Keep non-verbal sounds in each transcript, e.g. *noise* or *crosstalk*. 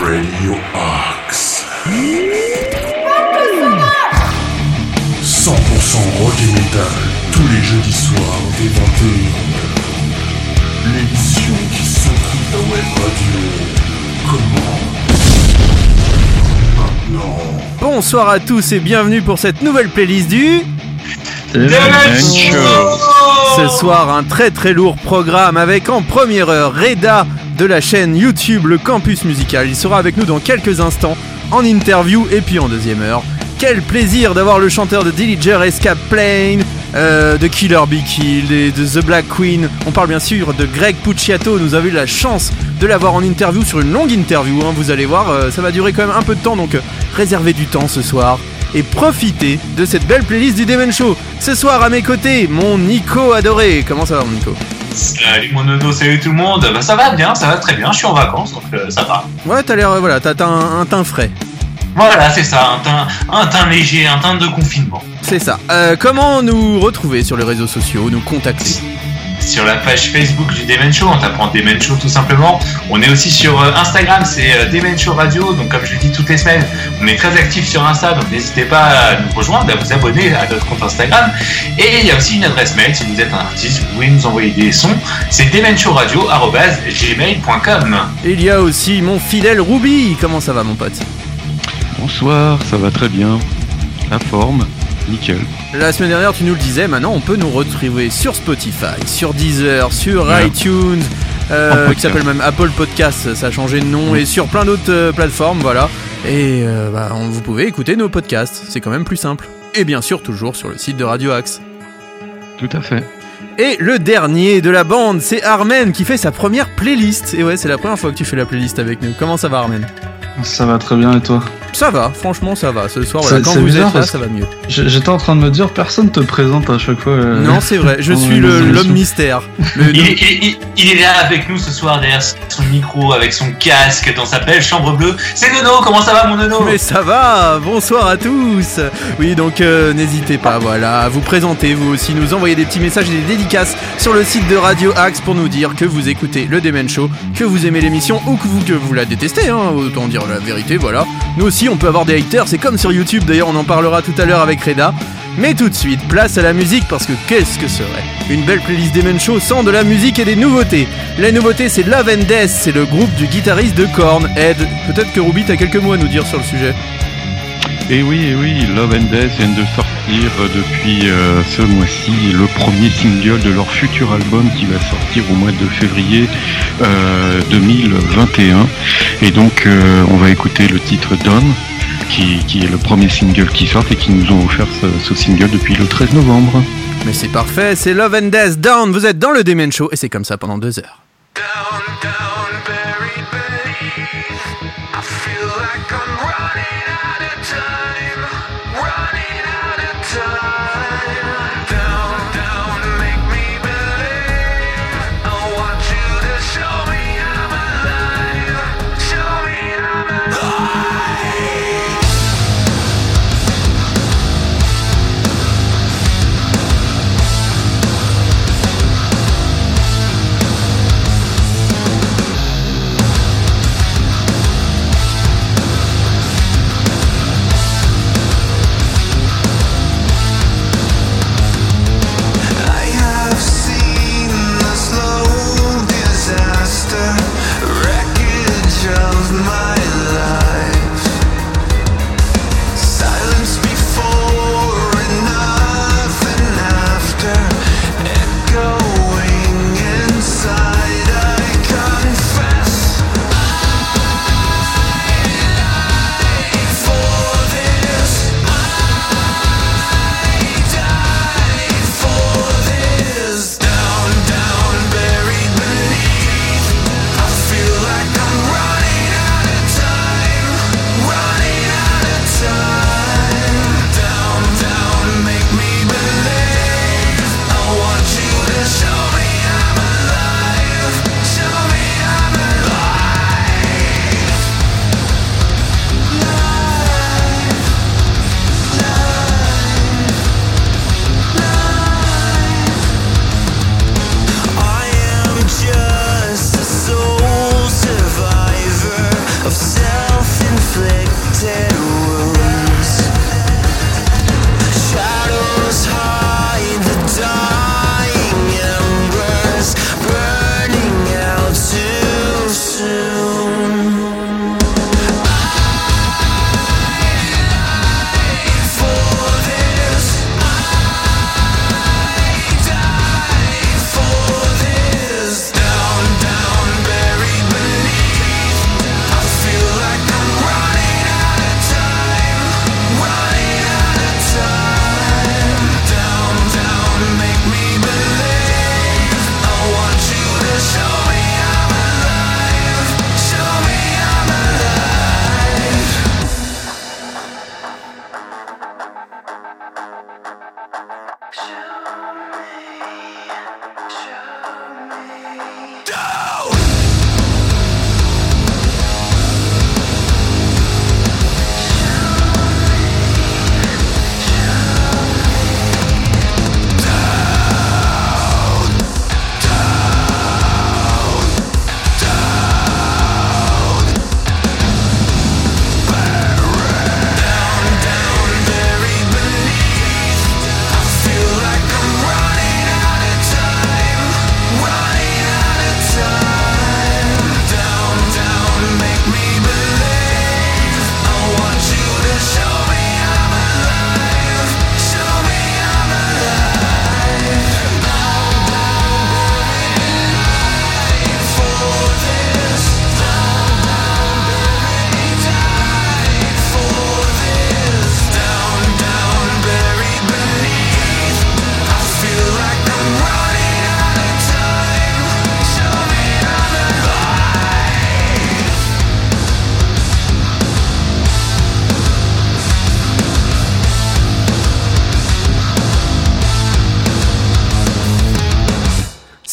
Radio Axe. 100% rock et metal, tous les jeudis soirs dès 21h. L'émission qui s'occupe la web radio. Comment. Bonsoir à tous et bienvenue pour cette nouvelle playlist du... Ce soir, un très très lourd programme avec en première heure Reda de la chaîne YouTube Le Campus Musical. Il sera avec nous dans quelques instants en interview et puis en deuxième heure. Quel plaisir d'avoir le chanteur de Dillinger Escape Plane, euh, de Killer Be Killed et de The Black Queen. On parle bien sûr de Greg Pucciato. Nous avons eu la chance de l'avoir en interview sur une longue interview. hein. Vous allez voir, euh, ça va durer quand même un peu de temps donc euh, réservez du temps ce soir et profitez de cette belle playlist du Demon Show. Ce soir à mes côtés, mon Nico adoré. Comment ça va, mon Nico? Salut mon nono, salut tout le monde. Bah, ça va bien, ça va très bien. Je suis en vacances, donc euh, ça va. Ouais, t'as l'air, voilà, t'as t'as un, un teint frais. Voilà, c'est ça, un teint, un teint léger, un teint de confinement. C'est ça. Euh, comment nous retrouver sur les réseaux sociaux, nous contacter? Sur la page Facebook du Demen Show, on t'apprend Demen Show tout simplement. On est aussi sur euh, Instagram, c'est euh, Demen Show Radio. Donc comme je le dis toutes les semaines, on est très actifs sur Insta, donc n'hésitez pas à nous rejoindre, à vous abonner à notre compte Instagram. Et il y a aussi une adresse mail, si vous êtes un artiste, vous pouvez nous envoyer des sons. C'est demenshowradio.gmail.com Il y a aussi mon fidèle Ruby. Comment ça va, mon pote? Bonsoir, ça va très bien. La forme, nickel. La semaine dernière, tu nous le disais, maintenant on peut nous retrouver sur Spotify, sur Deezer, sur Ouais. iTunes, euh, qui s'appelle même Apple Podcast, ça a changé de nom, Oui. et sur plein d'autres euh, plateformes, voilà. Et euh, bah, on- vous pouvez écouter nos podcasts, c'est quand même plus simple. Et bien sûr, toujours sur le site de Radio Axe. Tout à fait. Et le dernier de la bande, c'est Armen qui fait sa première playlist. Et ouais, c'est la première fois que tu fais la playlist avec nous. Comment ça va, Armen? Ça va très bien et toi Ça va, franchement, ça va. Ce soir, voilà, quand vous bizarre êtes là, ça va mieux. J'étais en train de me dire, personne te présente à chaque fois. euh, Non, c'est vrai, je suis l'homme mystère. *laughs* Le- il, est- il est- il est là avec nous ce soir derrière son micro, avec son casque, dans sa belle chambre bleue. C'est Nono, comment ça va mon Nono? Mais ça va, bonsoir à tous Oui, donc euh, n'hésitez pas, voilà, à vous présenter, vous aussi, nous envoyer des petits messages et des dédicaces sur le site de Radio Axe pour nous dire que vous écoutez le Demen Show, que vous aimez l'émission ou que vous, que vous la détestez, hein, autant dire la vérité, voilà. Nous aussi, on peut avoir des haters, c'est comme sur YouTube, d'ailleurs, on en parlera tout à l'heure avec Reda. Mais tout de suite, place à la musique parce que qu'est-ce que serait une belle playlist Demen Show sans de la musique et des nouveautés La nouveauté, c'est Love and c'est le groupe du guitariste de Korn, Ed. Peut-être que Ruby, t'as quelques mots à nous dire sur le sujet. Et oui, et oui, Love and Death vient de sortir euh, depuis euh, ce mois-ci le premier single de leur futur album qui va sortir au mois de février euh, 2021. Et donc, euh, on va écouter le titre Dawn, qui, qui est le premier single qui sort et qui nous ont offert ce, ce single depuis le 13 novembre. Mais c'est parfait, c'est Love and Death Down, vous êtes dans le Demen Show et c'est comme ça pendant deux heures. Down,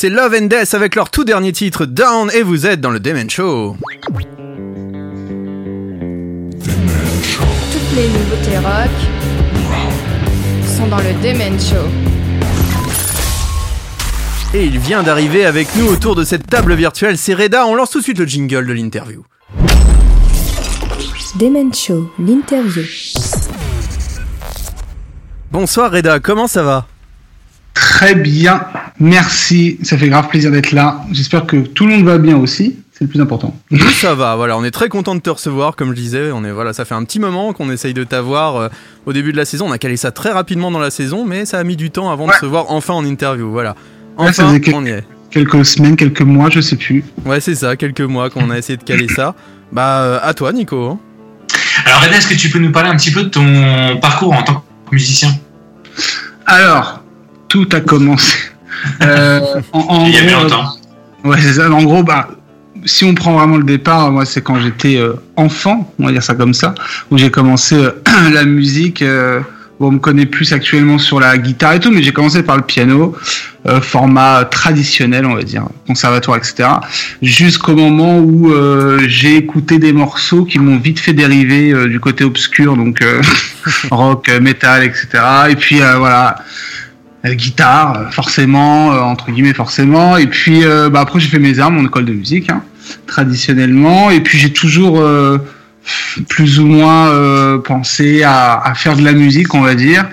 C'est Love and Death avec leur tout dernier titre Down et vous êtes dans le Demen Show. Toutes les nouveautés rock sont dans le Demen Show. Et il vient d'arriver avec nous autour de cette table virtuelle, c'est Reda, on lance tout de suite le jingle de l'interview. Demen Show, l'interview. Bonsoir Reda, comment ça va? Très bien, merci, ça fait grave plaisir d'être là. J'espère que tout le monde va bien aussi, c'est le plus important. Ça va, voilà, on est très content de te recevoir, comme je disais, on est voilà, ça fait un petit moment qu'on essaye de t'avoir euh, au début de la saison. On a calé ça très rapidement dans la saison, mais ça a mis du temps avant de se voir enfin en interview. Voilà, enfin on y est. Quelques semaines, quelques mois, je sais plus. Ouais, c'est ça, quelques mois qu'on a essayé de caler ça. Bah euh, à toi Nico. hein. Alors, Reda, est-ce que tu peux nous parler un petit peu de ton parcours en tant que musicien? Alors, tout a commencé. Euh, en, en Il y a gros, longtemps. Ouais, c'est ça. En gros, bah, si on prend vraiment le départ, moi, c'est quand j'étais euh, enfant, on va dire ça comme ça, où j'ai commencé euh, *clears throat* la musique. euh, on me connaît plus actuellement sur la guitare et tout, mais j'ai commencé par le piano, euh, format traditionnel, on va dire, conservatoire, etc. Jusqu'au moment où euh, j'ai écouté des morceaux qui m'ont vite fait dériver euh, du côté obscur, donc euh, *laughs* rock, euh, metal, etc. Et puis euh, voilà. Euh, guitare, euh, forcément, euh, entre guillemets forcément. Et puis euh, bah, après j'ai fait mes armes en école de musique, hein, traditionnellement. Et puis j'ai toujours euh, plus ou moins euh, pensé à, à faire de la musique, on va dire.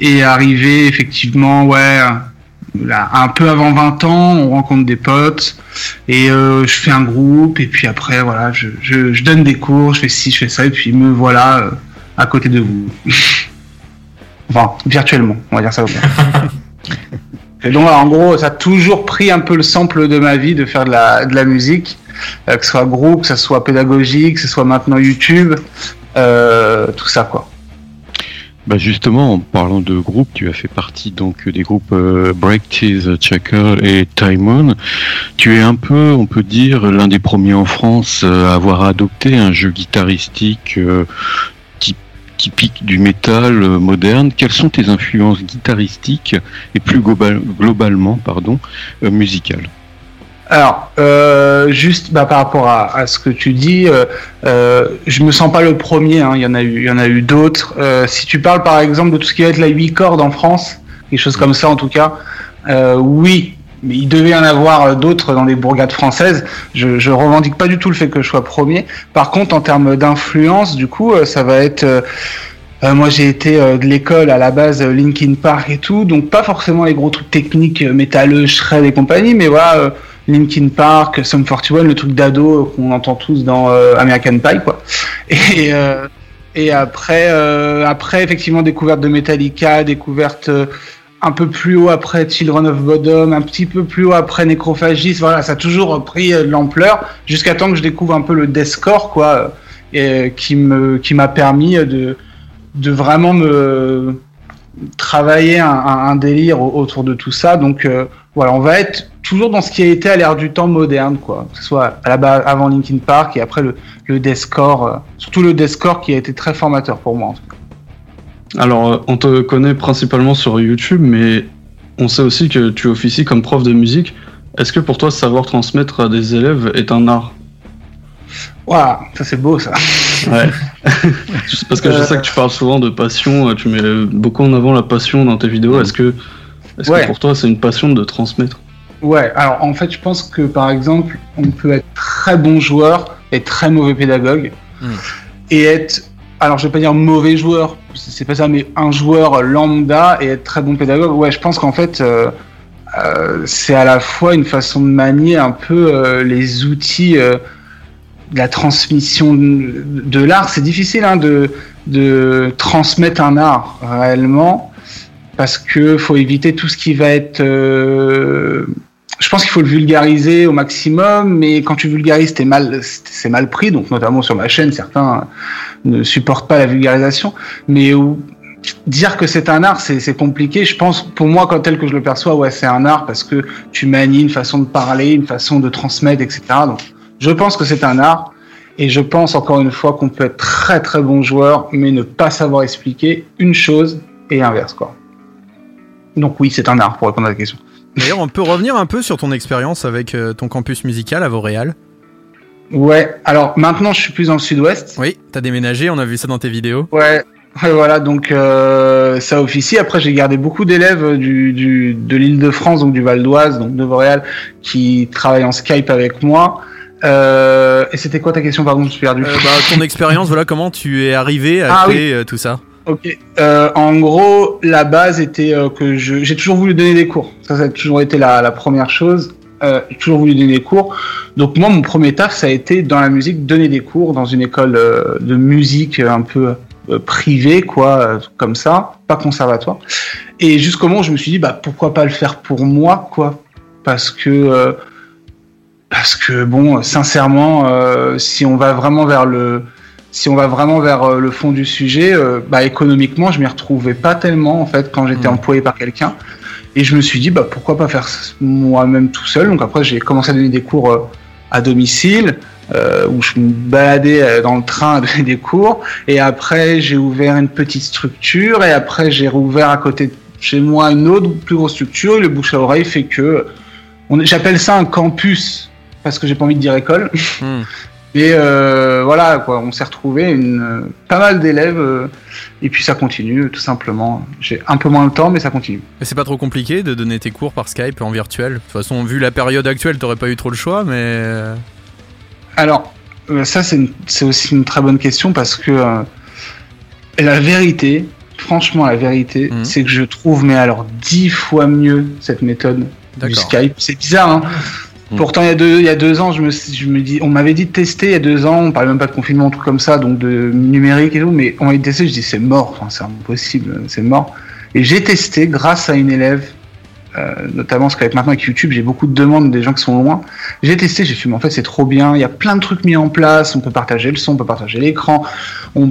Et arrivé effectivement, ouais, là, un peu avant 20 ans, on rencontre des potes et je fais un groupe. Et puis après, voilà, je, je, je donne des cours, je fais ci, je fais ça. Et puis me voilà à côté de vous. *laughs* Enfin, virtuellement, on va dire ça. Et donc, en gros, ça a toujours pris un peu le sample de ma vie de faire de la, de la musique, euh, que ce soit groupe, que ce soit pédagogique, que ce soit maintenant YouTube, euh, tout ça, quoi. Bah justement, en parlant de groupe, tu as fait partie donc des groupes euh, Break Tease, Checker et Time On. Tu es un peu, on peut dire, l'un des premiers en France à avoir adopté un jeu guitaristique typique du métal euh, moderne. Quelles sont tes influences guitaristiques et plus global- globalement, pardon, euh, musicales? Alors, euh, juste bah, par rapport à, ce que tu dis, euh, euh, je me sens pas le premier. hein, Il y en a eu, il y en a eu d'autres. Si tu parles par exemple de tout ce qui va être la 8 cordes en France, quelque chose comme ça en tout cas, oui. Mais il devait y en avoir euh, d'autres dans les bourgades françaises. Je, je revendique pas du tout le fait que je sois premier. Par contre, en termes d'influence, du coup, euh, ça va être euh, euh, moi, j'ai été de l'école à la base Linkin Park et tout, donc pas forcément les gros trucs techniques métalleux, shred et compagnie, mais voilà, Linkin Park, Sum 41, le truc d'ado qu'on entend tous dans American Pie, quoi. Et, et après, après, effectivement, découverte de Metallica, découverte un peu plus haut après Children of Bodom, un petit peu plus haut après Necrophagist, voilà, ça a toujours pris euh, de l'ampleur, jusqu'à temps que je découvre un peu le deathcore, quoi, euh, et, qui m'a permis euh, de, vraiment me travailler un, délire au- autour de tout ça. Donc euh, voilà, on va être toujours dans ce qui a été à l'ère du temps moderne, quoi. Que ce soit à la avant Linkin Park et après le, le deathcore, euh, surtout le deathcore qui a été très formateur pour moi. Alors, euh, on te connaît principalement sur YouTube, mais on sait aussi que tu officies comme prof de musique. Est-ce que pour toi, savoir transmettre à des élèves est un art? Voilà, ça c'est beau ça. Ouais. *laughs* Parce que je sais que tu parles souvent de passion, euh, tu mets beaucoup en avant la passion dans tes vidéos. Est-ce que, est-ce Ouais. que pour toi, c'est une passion de transmettre? Ouais, alors en fait, je pense que par exemple, on peut être très bon joueur et très mauvais pédagogue. Mm. Et être, alors je vais pas dire mauvais joueur, c'est pas ça, mais un joueur lambda et être très bon pédagogue. Ouais, je pense qu'en fait, euh, euh, c'est à la fois une façon de manier un peu euh, les outils de la transmission de, l'art. C'est difficile hein, de, transmettre un art réellement parce que faut éviter tout ce qui va être je pense qu'il faut le vulgariser au maximum, mais quand tu vulgarises, t'es mal, c'est mal pris. Donc, notamment sur ma chaîne, certains ne supportent pas la vulgarisation. Mais dire que c'est un art, c'est compliqué. Je pense, pour moi, quand tel que je le perçois, ouais, c'est un art parce que tu manies une façon de parler, une façon de transmettre, etc. Donc, je pense que c'est un art. Et je pense encore une fois qu'on peut être très très bon joueur, mais ne pas savoir expliquer une chose et inverse, quoi. Donc oui, c'est un art pour répondre à la question. D'ailleurs, on peut revenir un peu sur ton expérience avec euh, ton campus musical à Vauréal. Ouais, alors maintenant je suis plus dans le sud-ouest. Oui, t'as déménagé, on a vu ça dans tes vidéos. Ouais, *laughs* ouais voilà, donc euh, ça officie. Après, j'ai gardé beaucoup d'élèves du, du, de l'île de France, donc du Val d'Oise, donc de Vauréal, qui travaillent en Skype avec moi. Euh, et c'était quoi ta question, pardon, je suis perdu. Euh, bah, ton *laughs* expérience, voilà, comment tu es arrivé à Ah, créer euh, tout ça? Ok. Euh, en gros, la base était euh, que j'ai toujours voulu donner des cours. Ça, ça a toujours été la, la première chose. Euh, j'ai toujours voulu donner des cours. Donc moi, mon premier taf, ça a été dans la musique, donner des cours dans une école euh, de musique un peu euh, privée, quoi, comme ça, pas conservatoire. Et jusqu'au moment où je me suis dit, bah pourquoi pas le faire pour moi, quoi, parce que parce que bon, sincèrement, si on va vraiment vers le si on va vraiment vers le fond du sujet, bah, économiquement, je m'y retrouvais pas tellement en fait quand j'étais Mhm. employé par quelqu'un. Et je me suis dit, bah, pourquoi pas faire moi-même tout seul. Donc après, j'ai commencé à donner des cours euh, à domicile, euh, où je me baladais euh, dans le train à *laughs* donner des cours. Et après, j'ai ouvert une petite structure. Et après, j'ai rouvert à côté de chez moi une autre plus grosse structure. Et le bouche à oreille fait que j'appelle ça un campus parce que j'ai pas envie de dire école. Hmm. *laughs* Et euh, voilà, quoi, on s'est retrouvé une euh, pas mal d'élèves euh, et puis ça continue tout simplement. J'ai un peu moins le temps, mais ça continue. Mais c'est pas trop compliqué de donner tes cours par Skype en virtuel. De toute façon, vu la période actuelle, t'aurais pas eu trop le choix, mais. Alors, ça c'est aussi une très bonne question parce que euh, la vérité, franchement la vérité, Mhm. c'est que je trouve mais alors dix fois mieux cette méthode du. Skype. C'est bizarre, hein. Mhm. Pourtant, il y, a deux, il y a deux ans, je me, je me dis, on m'avait dit de tester il y a deux ans, on parlait même pas de confinement, tout comme ça, donc de numérique et tout, mais on m'avait tester, je dis c'est mort, enfin, c'est impossible, c'est mort. Et j'ai testé grâce à une élève, euh, notamment parce qu'avec maintenant avec YouTube, j'ai beaucoup de demandes des gens qui sont loin. J'ai testé, j'ai fait, en fait c'est trop bien, il y a plein de trucs mis en place, on peut partager le son, on peut partager l'écran,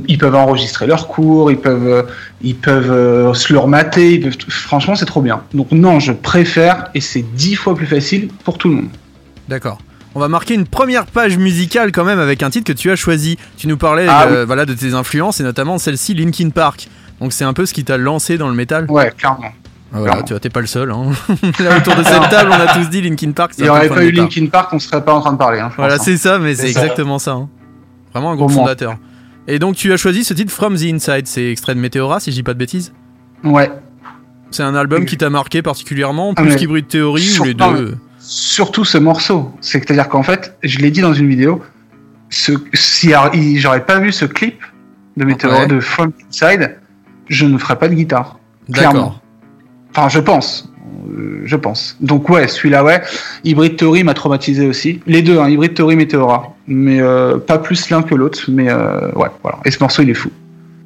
ils peuvent enregistrer leurs cours, ils peuvent, euh, ils peuvent euh, se le remater, ils peuvent, franchement c'est trop bien. Donc non, je préfère, et c'est dix fois plus facile pour tout le monde. D'accord. On va marquer une première page musicale quand même avec un titre que tu as choisi. Tu nous parlais Ah euh, voilà, de tes influences et notamment celle-ci, Linkin Park. Donc c'est un peu ce qui t'a lancé dans le métal. Ouais, clairement. Ah, Voilà, clairement. tu vois, t'es pas le seul. Hein. *laughs* Là autour de cette table, on a tous dit Linkin Park. Il n'y aurait pas eu. Linkin Park, on serait pas en train de parler. Hein, Voilà, hein. c'est ça, mais c'est exactement ça. hein. Vraiment un groupe fondateur. Et donc tu as choisi ce titre From the Inside, c'est extrait de Meteora, si je dis pas de bêtises. Ouais. C'est un album qui t'a marqué particulièrement, Ah, plus mais qu'Hybrid Theory ou les deux? Surtout ce morceau. C'est-à-dire qu'en fait, je l'ai dit dans une vidéo, ce, si j'aurais pas vu ce clip de Meteor Ouais. de From Inside, je ne ferais pas de guitare. Clairement. Enfin, je pense. Euh, je pense. Donc ouais, celui-là, ouais. Hybrid Theory m'a traumatisé aussi. Les deux, hein, Hybrid Theory, Meteora. Mais euh, pas plus l'un que l'autre. Mais euh, ouais, voilà. Et ce morceau, il est fou.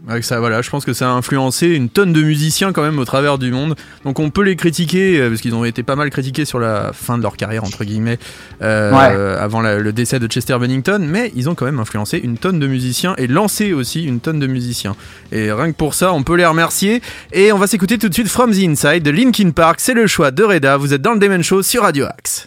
Avec ça, voilà, je pense que ça a influencé une tonne de musiciens quand même au travers du monde. Donc on peut les critiquer euh, parce qu'ils ont été pas mal critiqués sur la fin de leur carrière entre guillemets, euh, Ouais. avant la- le décès de Chester Bennington, mais ils ont quand même influencé une tonne de musiciens et lancé aussi une tonne de musiciens. Et rien que pour ça, on peut les remercier. Et on va s'écouter tout de suite From the Inside de Linkin Park. C'est le choix de Reda. Vous êtes dans le Demon Show sur Radio Axe.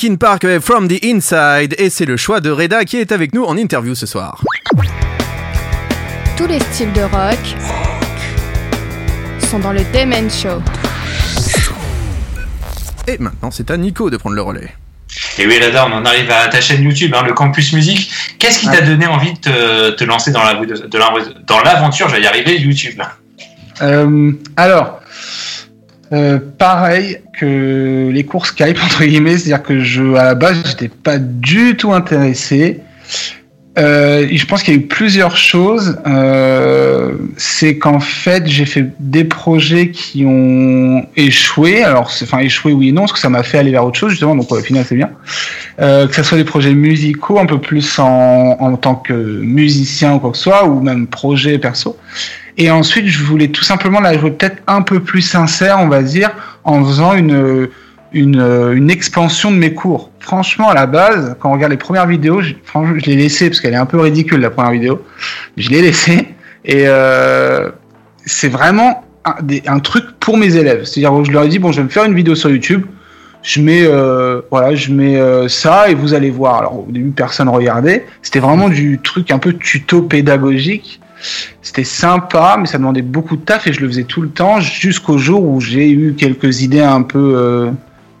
Linkin Park avec From the Inside et c'est le choix de Reda qui est avec nous en interview ce soir. Tous les styles de rock sont dans le Demen Show. Et maintenant c'est à Nico de prendre le relais. Et oui, Reda, on en arrive à ta chaîne YouTube, hein, le Campus Musique. Qu'est-ce qui t'a donné envie de te, te lancer dans la- de la- dans l'aventure, j'allais y arriver, YouTube Euh, alors, euh, pareil que les cours Skype entre guillemets, c'est-à-dire que je à la base j'étais pas du tout intéressé. Euh, je pense qu'il y a eu plusieurs choses. Euh, c'est qu'en fait j'ai fait des projets qui ont échoué. Alors, enfin échoué oui et non, parce que ça m'a fait aller vers autre chose justement. Donc au final c'est bien. Euh, que ce soit des projets musicaux un peu plus en, en tant que musicien ou quoi que ce soit, ou même projet perso. Et ensuite, je voulais tout simplement la jouer peut-être un peu plus sincère, on va dire, en faisant une, une, expansion de mes cours. Franchement, à la base, quand on regarde les premières vidéos, je, je l'ai laissé parce qu'elle est un peu ridicule, la première vidéo. Je l'ai laissé. Et euh, c'est vraiment un truc pour mes élèves. C'est-à-dire, je leur ai dit, bon, je vais me faire une vidéo sur YouTube. Je mets, euh, voilà, je mets euh, ça et vous allez voir. Alors, au début, personne regardait. C'était vraiment du truc un peu tuto pédagogique. C'était sympa, mais ça demandait beaucoup de taf et je le faisais tout le temps jusqu'au jour où j'ai eu quelques idées un peu euh,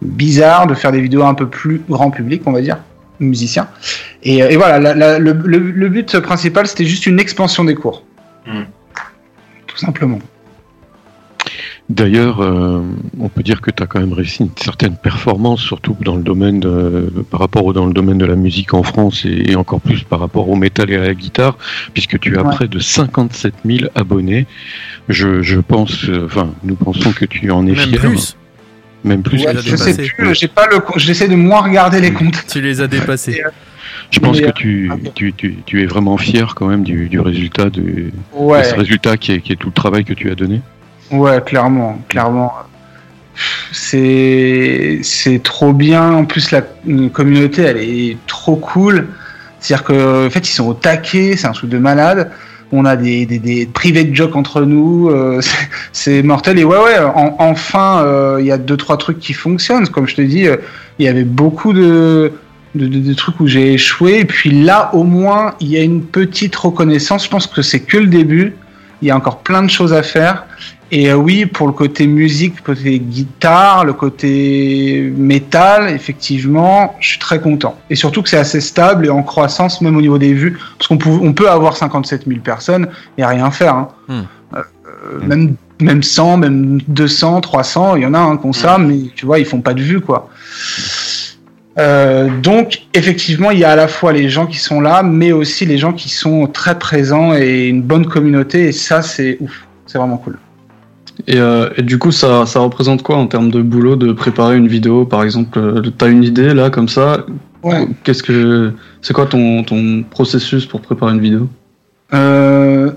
bizarres de faire des vidéos un peu plus grand public, on va dire, musicien. Et, euh, et voilà, la- la- le, le- le but principal, c'était juste une expansion des cours. Hmm. Tout simplement. D'ailleurs, euh, on peut dire que tu as quand même réussi une certaine performance, surtout dans le domaine de, par rapport au, dans le domaine de la musique en France et, et encore plus par rapport au métal et à la guitare, puisque tu as Ouais. près de 57 000 abonnés. Je, je pense, euh, enfin, nous pensons que tu en es Même fier. plus. Même plus. Ouais, que tu je sais plus, j'ai pas le, j'essaie de moins regarder les comptes. Tu les as dépassés. Je pense que euh, tu, tu, tu, tu es vraiment fier quand même du, du résultat, du, de ce résultat qui est, qui est tout le travail que tu as donné. Ouais, clairement, clairement. C'est c'est trop bien. En plus, la communauté, elle est trop cool. C'est-à-dire que, en fait, ils sont au taquet. C'est un truc de malade. On a des, des, des private jokes entre nous. euh, *laughs* c'est- mortel. Et ouais, ouais. en- enfin, euh, il y a deux trois trucs qui fonctionnent. Comme je te dis, euh, il y avait beaucoup de de, de- de trucs où j'ai échoué. Et puis là, au moins, il y a une petite reconnaissance. Je pense que c'est que le début. Il y a encore plein de choses à faire. Et euh, oui, pour le côté musique, le côté guitare, le côté métal, effectivement, je suis très content. Et surtout que c'est assez stable et en croissance, même au niveau des vues. Parce qu'on peut, on peut avoir 57 000 personnes et rien faire. hein. Hmm. Euh, même, même 100, même 200, 300, il y en a un qui ont ça, mais tu vois, ils font pas de vues, quoi. Euh, donc, effectivement, il y a à la fois les gens qui sont là, mais aussi les gens qui sont très présents et une bonne communauté. Et ça, c'est ouf. C'est vraiment cool. Et, euh, et du coup, ça, ça représente quoi en termes de boulot de préparer une vidéo Par exemple, euh, t'as une idée là, comme ça Ouais. Qu'est-ce que c'est quoi ton, ton processus pour préparer une vidéo? Euh,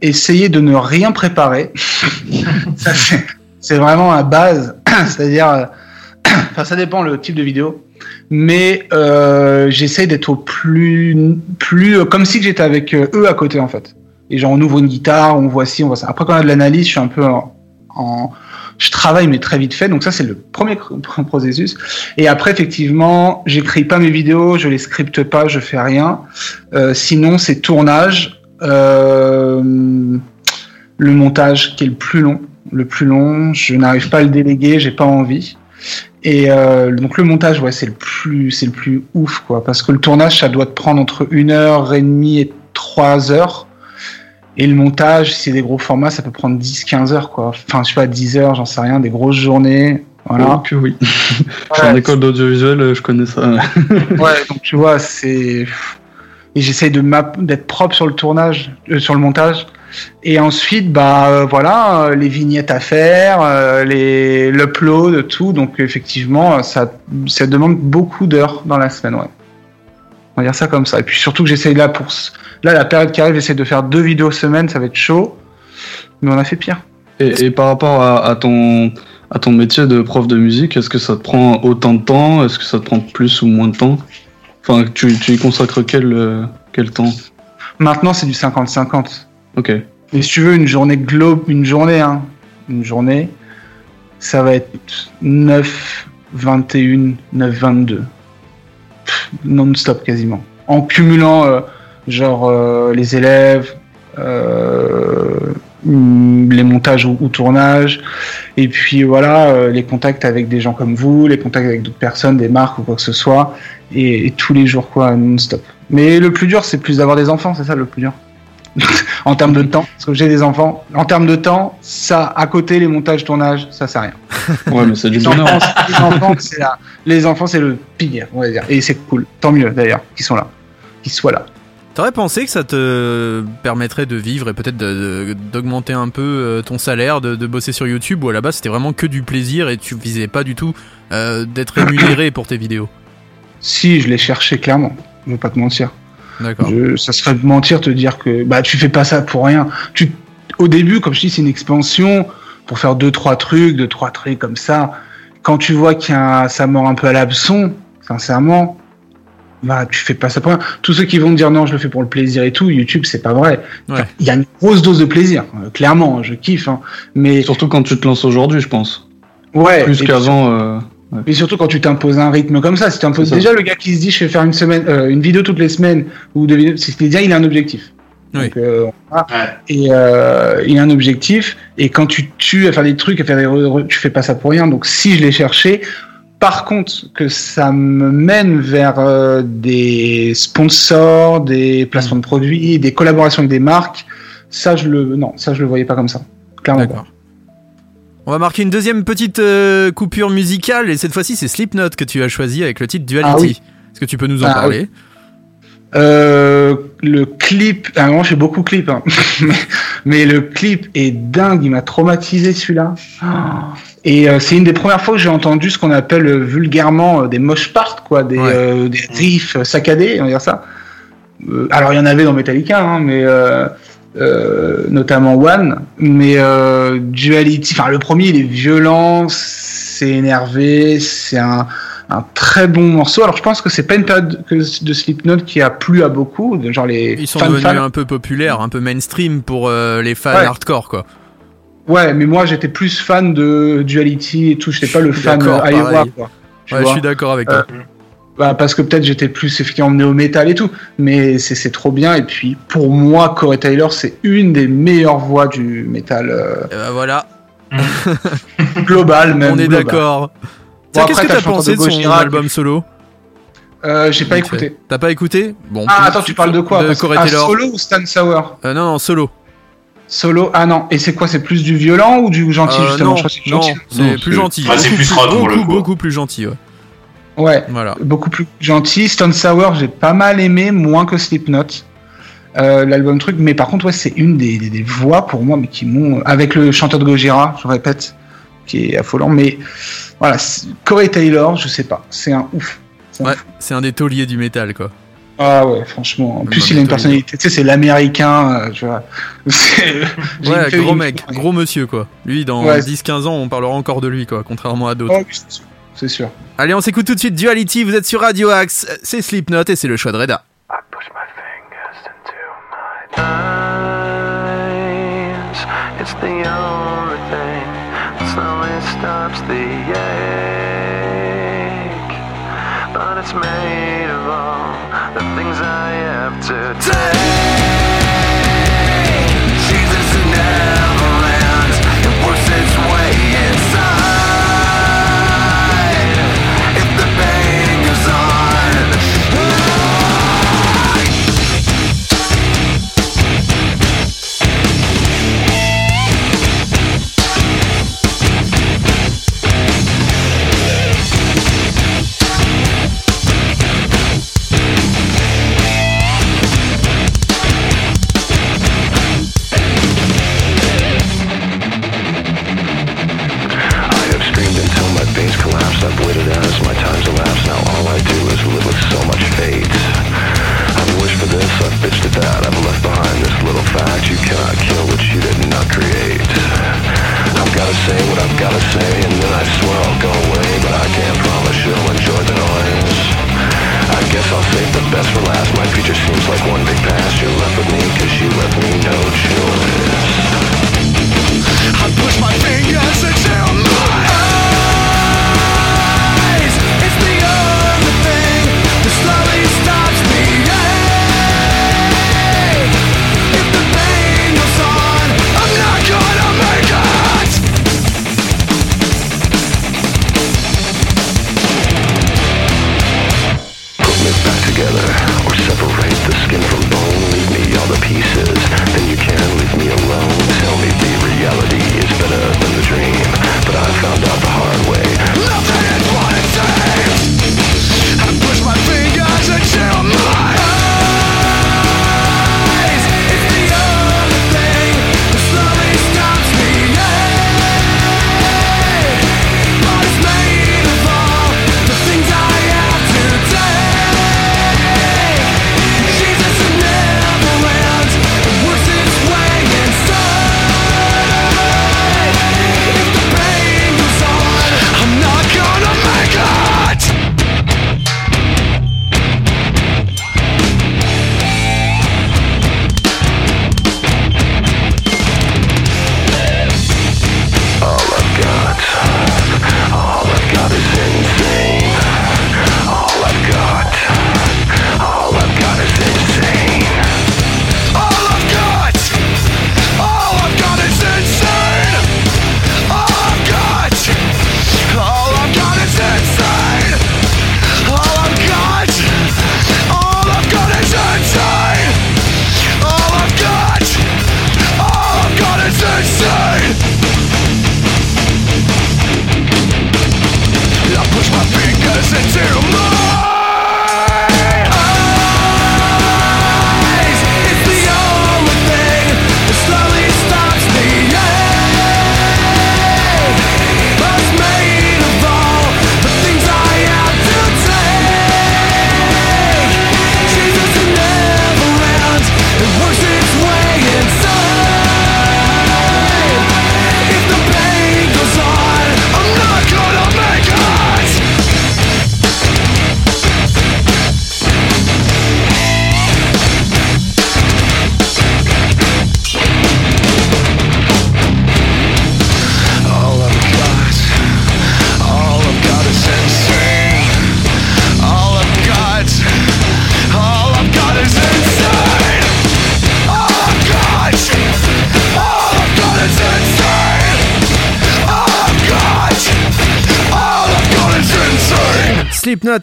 essayer de ne rien préparer. *laughs* Ça, c'est- c'est vraiment à base. *clears throat* C'est-à-dire, *clears throat* enfin, ça dépend le type de vidéo. Mais euh, j'essaie d'être au plus, plus comme si j'étais avec eux à côté en fait. Et genre on ouvre une guitare, on voit ci, on voit ça. Après quand on a de l'analyse, je suis un peu en, je travaille mais très vite fait. Donc ça c'est le premier processus. Et après effectivement, j'écris pas mes vidéos, je les scripte pas, je fais rien. Euh, sinon c'est tournage, euh, le montage qui est le plus long, le plus long. Je n'arrive pas à le déléguer, j'ai pas envie. Et euh, donc le montage, ouais, c'est le plus, c'est le plus ouf, quoi, parce que le tournage, ça doit te prendre entre une heure et demie et trois heures. Et le montage, si c'est des gros formats, ça peut prendre 10-15 heures, quoi. Enfin, je sais pas, 10 heures, j'en sais rien, des grosses journées. Voilà. Oh, que oui. *laughs* Je suis en école d'audiovisuel, je connais ça. *laughs* Ouais, donc tu vois, c'est. Et j'essaye de d'être propre sur le tournage, euh, sur le montage. Et ensuite, bah euh, voilà, euh, les vignettes à faire, euh, les l'upload, tout. Donc effectivement, ça, ça demande beaucoup d'heures dans la semaine, ouais. On va dire ça comme ça. Et puis surtout que j'essaye là pour là la période qui arrive, j'essaie de faire deux vidéos semaine, ça va être chaud. Mais on a fait pire. Et, et par rapport à, à ton à ton métier de prof de musique, est-ce que ça te prend autant de temps? Est-ce que ça te prend plus ou moins de temps? Enfin, tu, tu y consacres quel euh, quel temps? Maintenant, c'est du 50-50. Ok. Mais si tu veux une journée globe, une journée, hein, une journée, ça va être 9, 21, 9, 22. Non-stop quasiment. En cumulant euh, genre euh, les élèves, euh, les montages ou, ou tournages, et puis voilà, les contacts avec des gens comme vous, les contacts avec d'autres personnes, des marques ou quoi que ce soit, et, et tous les jours quoi, non-stop. Mais le plus dur, c'est plus d'avoir des enfants, c'est ça le plus dur? *laughs* en termes de temps, parce que j'ai des enfants. En termes de temps, ça, à côté, les montages, tournages, ça, c'est rien. *laughs* Ouais, mais c'est du Les bonheur. enfants, c'est- les enfants, c'est la- les enfants, c'est le pire, on va dire. Et c'est cool. Tant mieux, d'ailleurs, qu'ils sont là. Qu'ils soient là. T'aurais pensé que ça te permettrait de vivre et peut-être d'augmenter un peu euh, ton salaire, de, de bosser sur YouTube, ou à la base c'était vraiment que du plaisir et tu visais pas du tout euh, d'être rémunéré pour tes vidéos? Si, je l'ai cherché clairement. Je vais pas te mentir. D'accord. Je- ça serait de mentir te dire que bah tu fais pas ça pour rien. Tu, au début, comme je dis, c'est une expansion pour faire deux trois trucs, deux trois trucs comme ça. Quand tu vois qu'il y a un- ça mord un peu à l'abson, sincèrement, bah tu fais pas ça pour rien. Tous ceux qui vont te dire non, je le fais pour le plaisir et tout, YouTube, c'est pas vrai. Ouais. Il y a une grosse dose de plaisir, euh, clairement. Je kiffe, hein. mais Surtout quand tu te lances aujourd'hui, je pense. ouais. Plus qu'avant. Et surtout quand tu t'imposes un rythme comme ça, si tu déjà le gars qui se dit je vais faire une semaine, euh, une vidéo toutes les semaines ou deux vidéos, c'est déjà il a un objectif. Oui. Donc, euh. Et euh, il a un objectif. Et quand tu tues à faire des trucs, à faire des, re- re- tu fais pas ça pour rien. Donc si je l'ai cherché, par contre que ça me mène vers euh, des sponsors, des placements de produits, des collaborations avec des marques, ça je le non, ça je le voyais pas comme ça. Clairement. D'accord. On va marquer une deuxième petite euh, coupure musicale et cette fois-ci c'est Slipknot que tu as choisi avec le titre Duality. Ah oui. Est-ce que tu peux nous en Ah parler? Euh, le clip, ah, moi j'ai beaucoup de clips, hein. *laughs* mais, le clip est dingue, il m'a traumatisé celui-là. Et euh, c'est une des premières fois que j'ai entendu ce qu'on appelle euh, vulgairement des mosh parts, quoi, des, Ouais. des riffs saccadés, on va dire ça. Alors il y en avait dans Metallica, hein, mais euh, notamment One, mais euh, Duality, enfin le premier il est violent, c'est énervé, c'est un, un très bon morceau. Alors je pense que c'est pas une période de Slipknot qui a plu à beaucoup, genre les Ils sont fans devenus fans. un peu populaires, un peu mainstream pour euh, les fans Ouais. hardcore quoi. Ouais, mais moi j'étais plus fan de Duality et tout, j'étais pas le fan Iowa, quoi. Ouais, je suis d'accord avec toi. Bah, parce que peut-être j'étais plus effectivement néo-métal et tout, mais c'est trop bien. Et puis pour moi, Corey Taylor, c'est une des meilleures voix du métal euh, Eh ben voilà, *laughs* global, même. on est d'accord. Qu'est-ce que t'as pensé de de son album solo Euh, J'ai pas écouté. T'as pas écouté Bon. Ah, plus- attends, tu parles de quoi? De Corey ah, Taylor. Solo ou Stan Sauer? Euh, non, non, solo. Solo? Ah non, et c'est quoi? C'est plus du violent ou du gentil Euh, justement? Non, c'est gentil. plus gentil. Ah, c'est Beaucoup plus rock pour le beaucoup, coup. beaucoup plus gentil. Ouais. Ouais, Voilà. beaucoup plus gentil. Stone Sour, j'ai pas mal aimé, moins que Slipknot. Euh, L'album truc, mais par contre, ouais, c'est une des, des, des voix pour moi, mais qui m'ont. Avec le chanteur de Gojira, je répète, qui est affolant. Mais voilà, Corey Taylor, je sais pas, c'est un ouf. C'est un Ouais, des tauliers du métal quoi. Ah ouais, franchement. En plus, il a une personnalité, tu sais, c'est l'américain, euh, tu vois. *laughs* Ouais, gros mec, gros monsieur quoi. Lui, dans Ouais. 10-15 ans, on parlera encore de lui quoi, contrairement à d'autres. Oh, c'est sûr. Allez, on s'écoute tout de suite Duality, vous êtes sur Radio Axe, c'est Slipknot et c'est le choix de Reda. I push my fingers into my eyes. It's the only thing that slowly stops the ache. But it's made of all the things I have to take. gotta say what I've gotta say And then I swear I'll go away But I can't promise you'll enjoy the noise. I guess I'll save the best for last. My future seems like one big past. You left with me cause you left me no choice. I push my fingers into my eyes. reality is better than the dream. But I found out the hard way.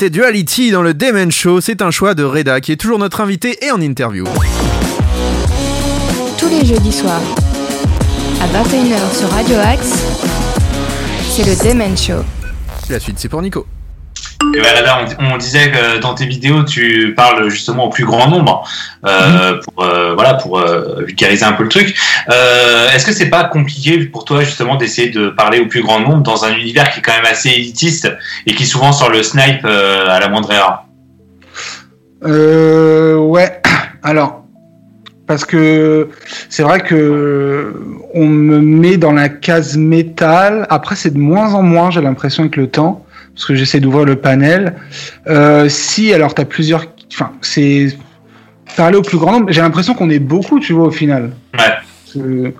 Duality dans le Demen Show. C'est un choix de Reda qui est toujours notre invité et en interview. Tous les jeudis soirs, à 21h sur Radio Axe, c'est le Demen Show. La suite, c'est pour Nico. Et voilà, là, on, on disait que dans tes vidéos, tu parles justement au plus grand nombre euh, pour euh, voilà pour euh, vulgariser un peu le truc. Est-ce que c'est pas compliqué pour toi justement d'essayer de parler au plus grand nombre dans un univers qui est quand même assez élitiste et qui souvent sort le snipe à la moindre erreur? Euh, ouais. *clears throat* Alors, parce que c'est vrai que on me met dans la case métal. Après, c'est de moins en moins, j'ai l'impression, avec le temps, parce que j'essaie d'ouvrir le panel. Euh, si, alors, t'as plusieurs. Enfin, c'est parler au plus grand nombre. J'ai l'impression qu'on est beaucoup, tu vois, au final. Ouais.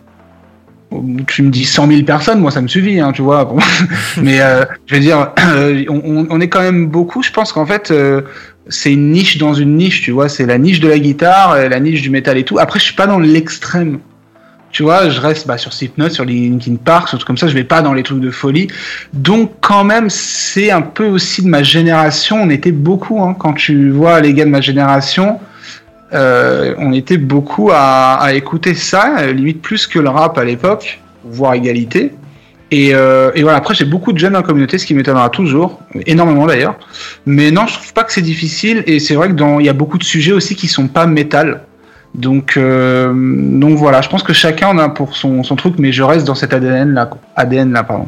Tu me dis 100 000 personnes, moi ça me suffit, hein, tu vois. Bon. *laughs* Mais euh, je veux dire, euh, on, on est quand même beaucoup. Je pense qu'en fait, euh, c'est une niche dans une niche, tu vois. C'est la niche de la guitare, la niche du métal et tout. Après, je suis pas dans l'extrême. Tu vois, je reste bah, sur Slipknot, sur Linkin Park, sur trucs comme ça. Je vais pas dans les trucs de folie. Donc, quand même, c'est un peu aussi de ma génération. On était beaucoup, hein, quand tu vois les gars de ma génération. Euh, on était beaucoup à, écouter ça, limite plus que le rap à l'époque, voire égalité. Et, euh, voilà, après j'ai beaucoup de jeunes dans la communauté, ce qui m'étonnera toujours, énormément d'ailleurs. Mais non, je trouve pas que c'est difficile, et c'est vrai que dans il y a beaucoup de sujets aussi qui sont pas métal. Donc, euh, donc voilà, je pense que chacun en a pour son, son truc, mais je reste dans cet ADN là. ADN là, pardon.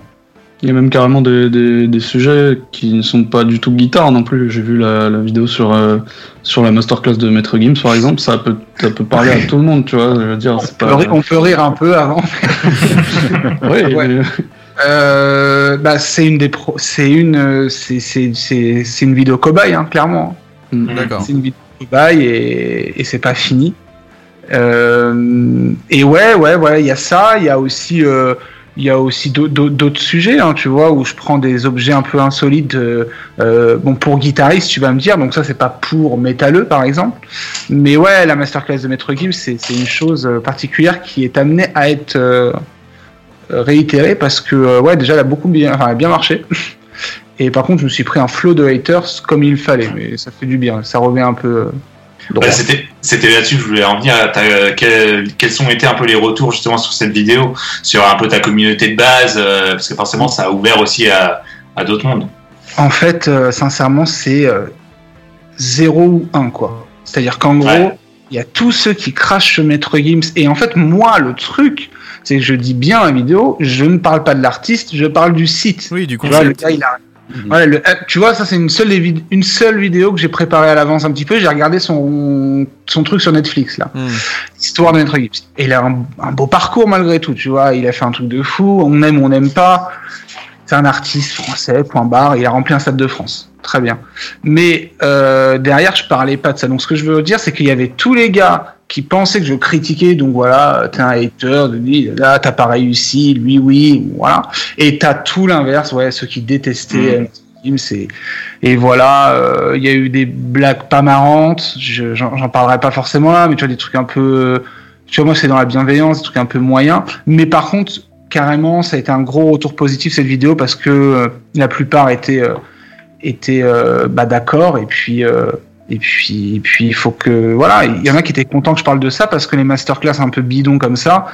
Il y a même carrément des, des, des sujets qui ne sont pas du tout guitare non plus. J'ai vu la, la vidéo sur, euh, sur la masterclass de Maître Gims par exemple, ça peut, ça peut parler à tout le monde, tu vois. Je veux dire, On c'est peut, pas. rire, on peut rire un peu avant. *laughs* *laughs* Ouais. mais- Euh, bah, c'est une des pro, c'est une, c'est, c'est, c'est, c'est une vidéo cobaye, hein, clairement. Mm. D'accord. C'est une vidéo cobaye et, et c'est pas fini. Euh, et ouais, ouais, ouais, il y a ça. Il y a aussi, euh, aussi d'au- d'au- d'autres sujets, hein, tu vois, où je prends des objets un peu insolites. euh, bon, pour guitariste, tu vas me dire. Donc ça, c'est pas pour métalleux, par exemple. Mais ouais, la masterclass de Maître Gims, c'est une chose particulière qui est amenée à être réitérée parce que ouais, déjà, elle a beaucoup bien, enfin, elle a bien marché. Et par contre, je me suis pris un flot de haters comme il fallait, mais ça fait du bien. Ça revient un peu. Ouais, c'était c'était là-dessus que je voulais en venir. Euh, quel- quels sont été un peu les retours justement sur cette vidéo, sur un peu ta communauté de base, euh, parce que forcément ça a ouvert aussi à, à d'autres mondes. En fait, euh, sincèrement, c'est euh, 0 ou 1, quoi. C'est-à-dire qu'en gros, Ouais. il y a tous ceux qui crachent sur Maître Gims. Et en fait, moi, le truc, c'est que je dis bien la vidéo, je ne parle pas de l'artiste, je parle du site. Oui, du Tu vois, le concept. gars, il a... Voilà, le- euh, tu vois, ça c'est une seule, une seule vidéo que j'ai préparée à l'avance un petit peu. J'ai regardé son, son truc sur Netflix là, Hmm. histoire de Maître. Et il a un, un beau parcours malgré tout, tu vois. Il a fait un truc de fou. On aime, on n'aime pas. C'est un artiste français, point barre. Il a rempli un stade de France. Très bien. Mais euh, derrière, je parlais pas de ça. Donc ce que je veux dire, c'est qu'il y avait tous les gars qui pensaient que je critiquais. Donc voilà, t'es un hater, là, t'as pas réussi, lui, oui, voilà. Et t'as tout l'inverse, ouais, ceux qui détestaient. euh, Gims et, et voilà, euh, il y a eu des blagues pas marrantes. Je- J'en parlerai pas forcément là, mais tu vois des trucs un peu. Tu vois, moi c'est dans la bienveillance, des trucs un peu moyens. Mais par contre, carrément, ça a été un gros retour positif cette vidéo parce que euh, la plupart étaient euh, étaient euh, bah, d'accord et puis euh, et puis et puis il faut que voilà, il y en a qui étaient contents que je parle de ça parce que les masterclass un peu bidons comme ça,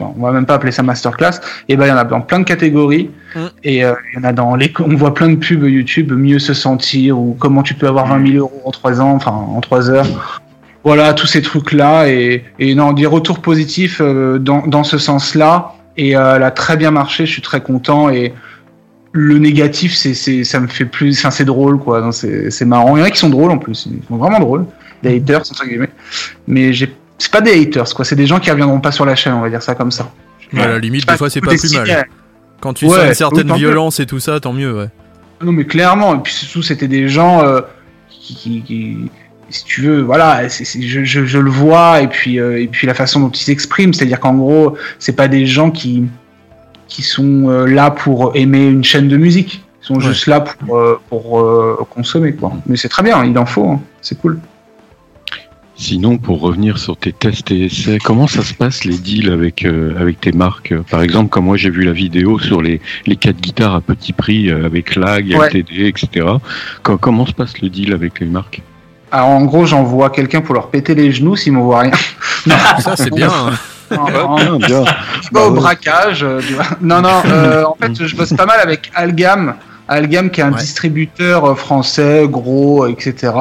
on va même pas appeler ça masterclass, et ben il y en a dans plein de catégories Mm. et euh, il y en a dans les on voit plein de pubs YouTube mieux se sentir ou comment tu peux avoir 20 000 euros en 3 ans, enfin en 3 heures. Voilà, tous ces trucs-là. Et, et non, des retours positifs euh, dans, dans ce sens-là. Et euh, elle a très bien marché, je suis très content. Et le négatif, c'est, c'est, ça me fait plus. Enfin, c'est drôle, quoi. Non, C'est, c'est marrant. Il y en a qui sont drôles en plus. Ils sont vraiment drôles. Des haters, entre guillemets. Mais j'ai, c'est pas des haters, quoi. C'est des gens qui reviendront pas sur la chaîne, on va dire ça comme ça. À la limite, des fois, c'est pas plus mal. Quand tu Ouais, sens une oui, certaine violence et tout ça, tant mieux, ouais. Non, mais clairement. Et puis surtout, c'était des gens euh, qui, qui- qui- si tu veux, voilà, c'est- c'est- je, je, je le vois. Et puis, euh, et puis la façon dont ils s'expriment, c'est-à-dire qu'en gros, c'est pas des gens qui qui sont euh, là pour aimer une chaîne de musique. Ils sont Ouais. juste là pour euh, pour euh, consommer, quoi. Mais c'est très bien, il en faut. hein. C'est cool. Sinon, pour revenir sur tes tests et essais, comment ça se passe les deals avec euh, avec tes marques? Par exemple, comme moi j'ai vu la vidéo sur les les quatre guitares à petit prix euh, avec lag, Ouais. LTD, etc. Co- comment se passe le deal avec les marques? Alors en gros, j'envoie quelqu'un pour leur péter les genoux s'ils m'envoient rien. Non, Ça, c'est bien. hein. *laughs* Je vais pas au braquage. euh, tu vois. Non, non. euh, en fait, je bosse pas mal avec Algam. Algam, qui est un Ouais. distributeur euh, français, gros, etc.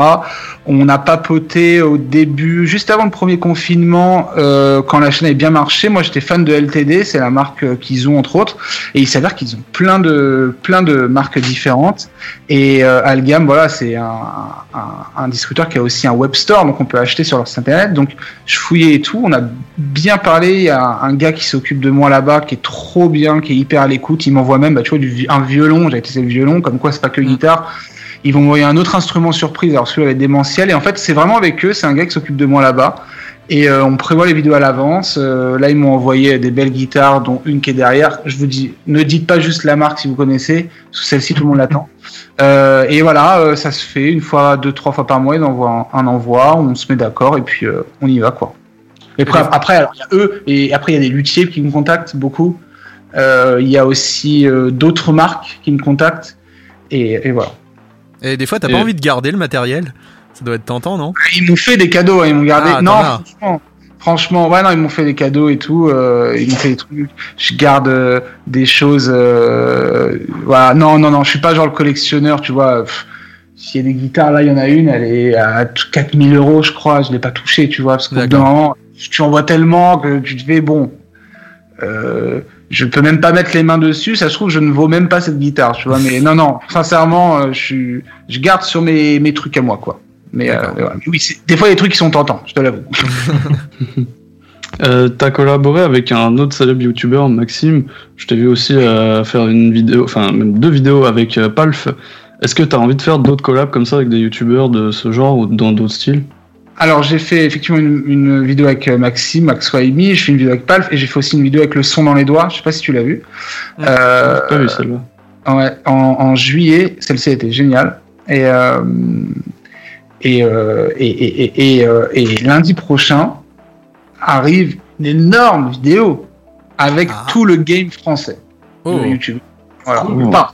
On a papoté au début, juste avant le premier confinement, euh, quand la chaîne avait bien marché. Moi, j'étais fan de LTD, c'est la marque euh, qu'ils ont entre autres, et il s'avère qu'ils ont plein de plein de marques différentes. Et euh, Algam, voilà, c'est un, un, un distributeur qui a aussi un web store, donc on peut acheter sur leur site internet. Donc je fouillais et tout. On a bien parlé. Il y a un gars qui s'occupe de moi là-bas, qui est trop bien, qui est hyper à l'écoute. Il m'envoie même, bah, tu vois, du, un violon. J'ai le violon, comme quoi c'est pas que guitare. Ils vont m'envoyer un autre instrument surprise. Alors celui-là va être démentiel. Et en fait, c'est vraiment avec eux. C'est un gars qui s'occupe de moi là-bas. Et euh, on prévoit les vidéos à l'avance. Euh, là, ils m'ont envoyé des belles guitares, dont une qui est derrière. Je vous dis, ne dites pas juste la marque si vous connaissez, parce que celle-ci, tout le monde l'attend. *laughs* Euh, et voilà, ça se fait une fois, deux, trois fois par mois. Ils envoient un, un envoi, on se met d'accord et puis on y va, quoi. Et après, après, alors, il y a eux, et après, il y a des luthiers qui me contactent beaucoup. Euh, Il y a aussi euh, d'autres marques qui me contactent. Et, et voilà. Et des fois, t'as Et- pas envie de garder le matériel Ça doit être tentant, non? Ils m'ont fait des cadeaux, hein, ils m'ont gardé. Ah, non, franchement, franchement, ouais, non, ils m'ont fait des cadeaux et tout. euh, ils m'ont fait des trucs. Je garde euh, des choses. Euh, voilà, non, non, non, je suis pas genre le collectionneur, tu vois. S'il y a des guitares, là, il y en a une, elle est à 4000 euros, je crois. Je l'ai pas touchée, tu vois, parce bout d'un moment, tu en vois tellement que tu te fais bon. Je peux même pas mettre les mains dessus, ça se trouve, je ne vaux même pas cette guitare, tu vois. Mais non, non, sincèrement, euh, je, suis, je garde sur mes, mes trucs à moi, quoi. Mais, euh. Mais oui, c'est- des fois, il y a des trucs qui sont tentants, je te l'avoue. *laughs* Euh, T'as collaboré avec un autre célèbre youtubeur, Maxime. Je t'ai vu aussi euh, faire une vidéo, enfin même deux vidéos avec Palf. Est-ce que t'as envie de faire d'autres collabs comme ça avec des youtubeurs de ce genre ou dans d'autres styles? Alors, j'ai fait effectivement une, une vidéo avec euh, Maxime, Max Waimi, je fais une vidéo avec Palf, et j'ai fait aussi une vidéo avec le son dans les doigts, je sais pas si tu l'as vu. Euh, pas vu celle-là. Ouais, en, en juillet, celle-ci était géniale. Et, euh, et, euh, et, et, et, et, lundi prochain arrive une énorme vidéo avec Ah. tout le game français Oh, de YouTube. Voilà,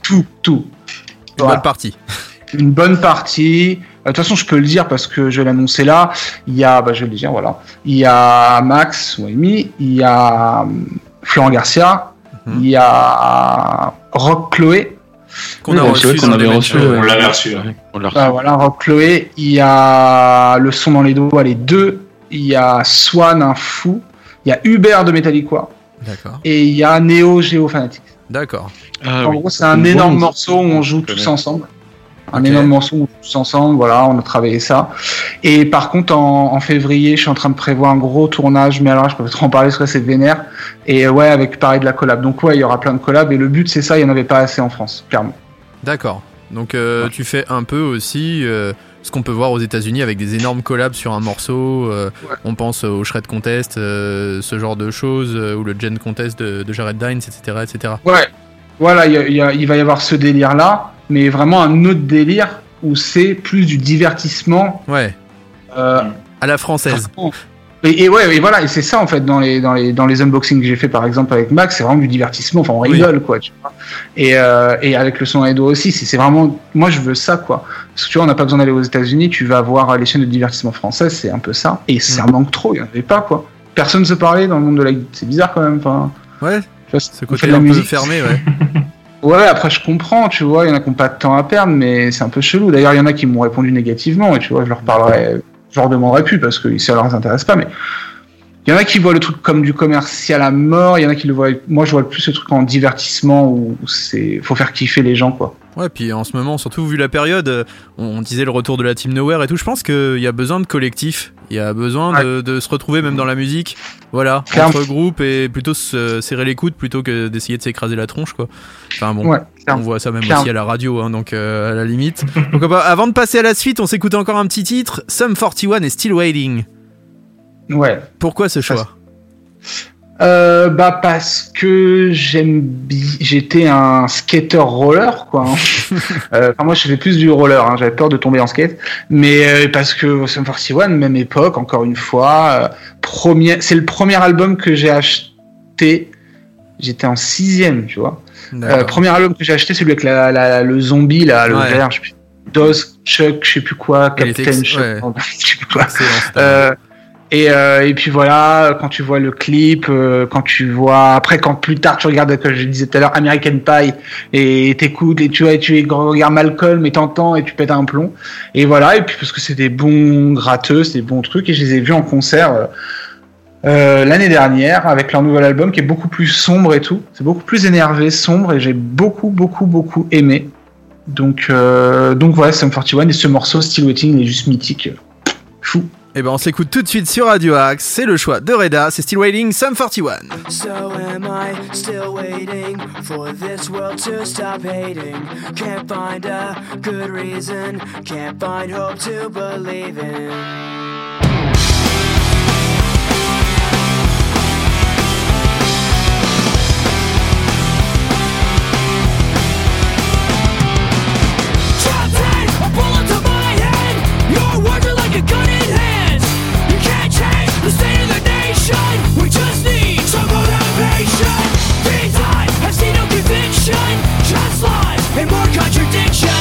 tout, tout. une Voilà. bonne partie. Une bonne partie. Euh, De toute façon, je peux le dire parce que je vais l'annoncer là. Il y a, bah, je vais le dire, voilà. Il y a Max Waimi, il y a hum, Florent Garcia, Mhm. il y a Rock Chloé, Qu'on a reçu qu'on avait reçu, ouais. On l'avait reçu. ouais. On l'a Bah, reçu. voilà, Rock Chloé. Il y a le son dans les doigts, les deux. Il y a Swan, un fou. Il y a Hubert de Metallica. D'accord. Et il y a Neo Geo Fanatic. D'accord. Ah en oui. gros, c'est un énorme morceau où on joue tous ensemble. Un énorme morceau tous ensemble. Voilà, on a travaillé ça. Et par contre, en, en février, je suis en train de prévoir un gros tournage. Mais alors, je peux pas trop en parler parce que c'est vénère. Et euh, ouais, avec pareil de la collab. Donc ouais, il y aura plein de collabs. Et le but, c'est ça. Il y en avait pas assez en France, clairement. D'accord. Donc euh, tu fais un peu aussi euh, ce qu'on peut voir aux États-Unis avec des énormes collabs sur un morceau. euh, Ouais. On pense au Shred Contest, ce genre de choses, ou le Gen Contest de, de Jared Dines, etc., etc. Ouais, voilà, il va y avoir ce délire-là, mais vraiment un autre délire où c'est plus du divertissement. Ouais. euh, À la française. et, et ouais, et voilà, et c'est ça en fait dans les dans les dans les unboxings que j'ai fait par exemple avec Max, c'est vraiment du divertissement. Enfin, on Oui. rigole quoi, tu vois. Et euh, et avec le son Edo aussi, c'est vraiment, moi je veux ça quoi. Parce que tu vois, on n'a pas besoin d'aller aux États-Unis, tu vas voir les chaînes de divertissement françaises, c'est un peu ça. Et ça Mm. manque trop, il y en avait pas quoi. Personne se parlait dans le monde de la, c'est bizarre quand même. Enfin, Ouais. tu vois, Ce côté un peu fermé, ouais. *laughs* Ouais, après je comprends, tu vois, il y en a qui n'ont pas de temps à perdre, mais c'est un peu chelou. D'ailleurs, il y en a qui m'ont répondu négativement, et tu vois, je leur parlerai, je leur demanderai plus parce que ça leur intéresse pas, mais il y en a qui voient le truc comme du commercial à mort, il y en a qui le voient, moi je vois plus ce truc en divertissement où c'est, faut faire kiffer les gens, quoi. Ouais, puis en ce moment, surtout vu la période, euh, on disait le retour de la Team Nowhere et tout, je pense qu'il y a besoin de collectif, il y a besoin de, de se retrouver même dans la musique, voilà, Clairement. entre groupes et plutôt se serrer les coudes plutôt que d'essayer de s'écraser la tronche, quoi. Enfin bon, Ouais, on voit ça même Clairement. aussi à la radio, hein, donc euh, à la limite. Donc avant de passer à la suite, on s'écoute encore un petit titre, Sum 41 et Still Waiting. Ouais. Pourquoi ce choix? Euh, bah parce que j'aime bi- j'étais un skater roller quoi. hein. *laughs* Euh, enfin, moi je faisais plus du roller, hein, j'avais peur de tomber en skate, mais euh, parce que Sum 41 même époque encore une fois, premier c'est le premier album que j'ai acheté. J'étais en sixième, tu vois. Premier album que j'ai acheté, celui avec la, la- le zombie là, le Ouais. vert, je sais plus. Dos, Chuck, je sais plus quoi, Captain, ouais. *laughs* je sais plus quoi. Et, euh, et puis voilà, quand tu vois le clip, euh, quand tu vois après quand plus tard tu regardes comme je disais tout à l'heure American Pie et t'écoutes et tu vois et tu regardes Malcolm et t'entends et tu pètes un plomb et voilà et puis parce que c'est des bons gratteux, c'est des bons trucs et je les ai vus en concert euh, euh, l'année dernière avec leur nouvel album qui est beaucoup plus sombre et tout, c'est beaucoup plus énervé, sombre et j'ai beaucoup beaucoup beaucoup aimé. Donc euh, donc voilà, Sum 41 et ce morceau Still Waiting il est juste mythique. Eh ben on s'écoute tout de suite sur Radio Axe, c'est le choix de Reda, c'est Still Waiting, Sum 41. So am I still waiting for this world to stop hating? Can't find a good reason, can't find hope to believe in. Contradiction.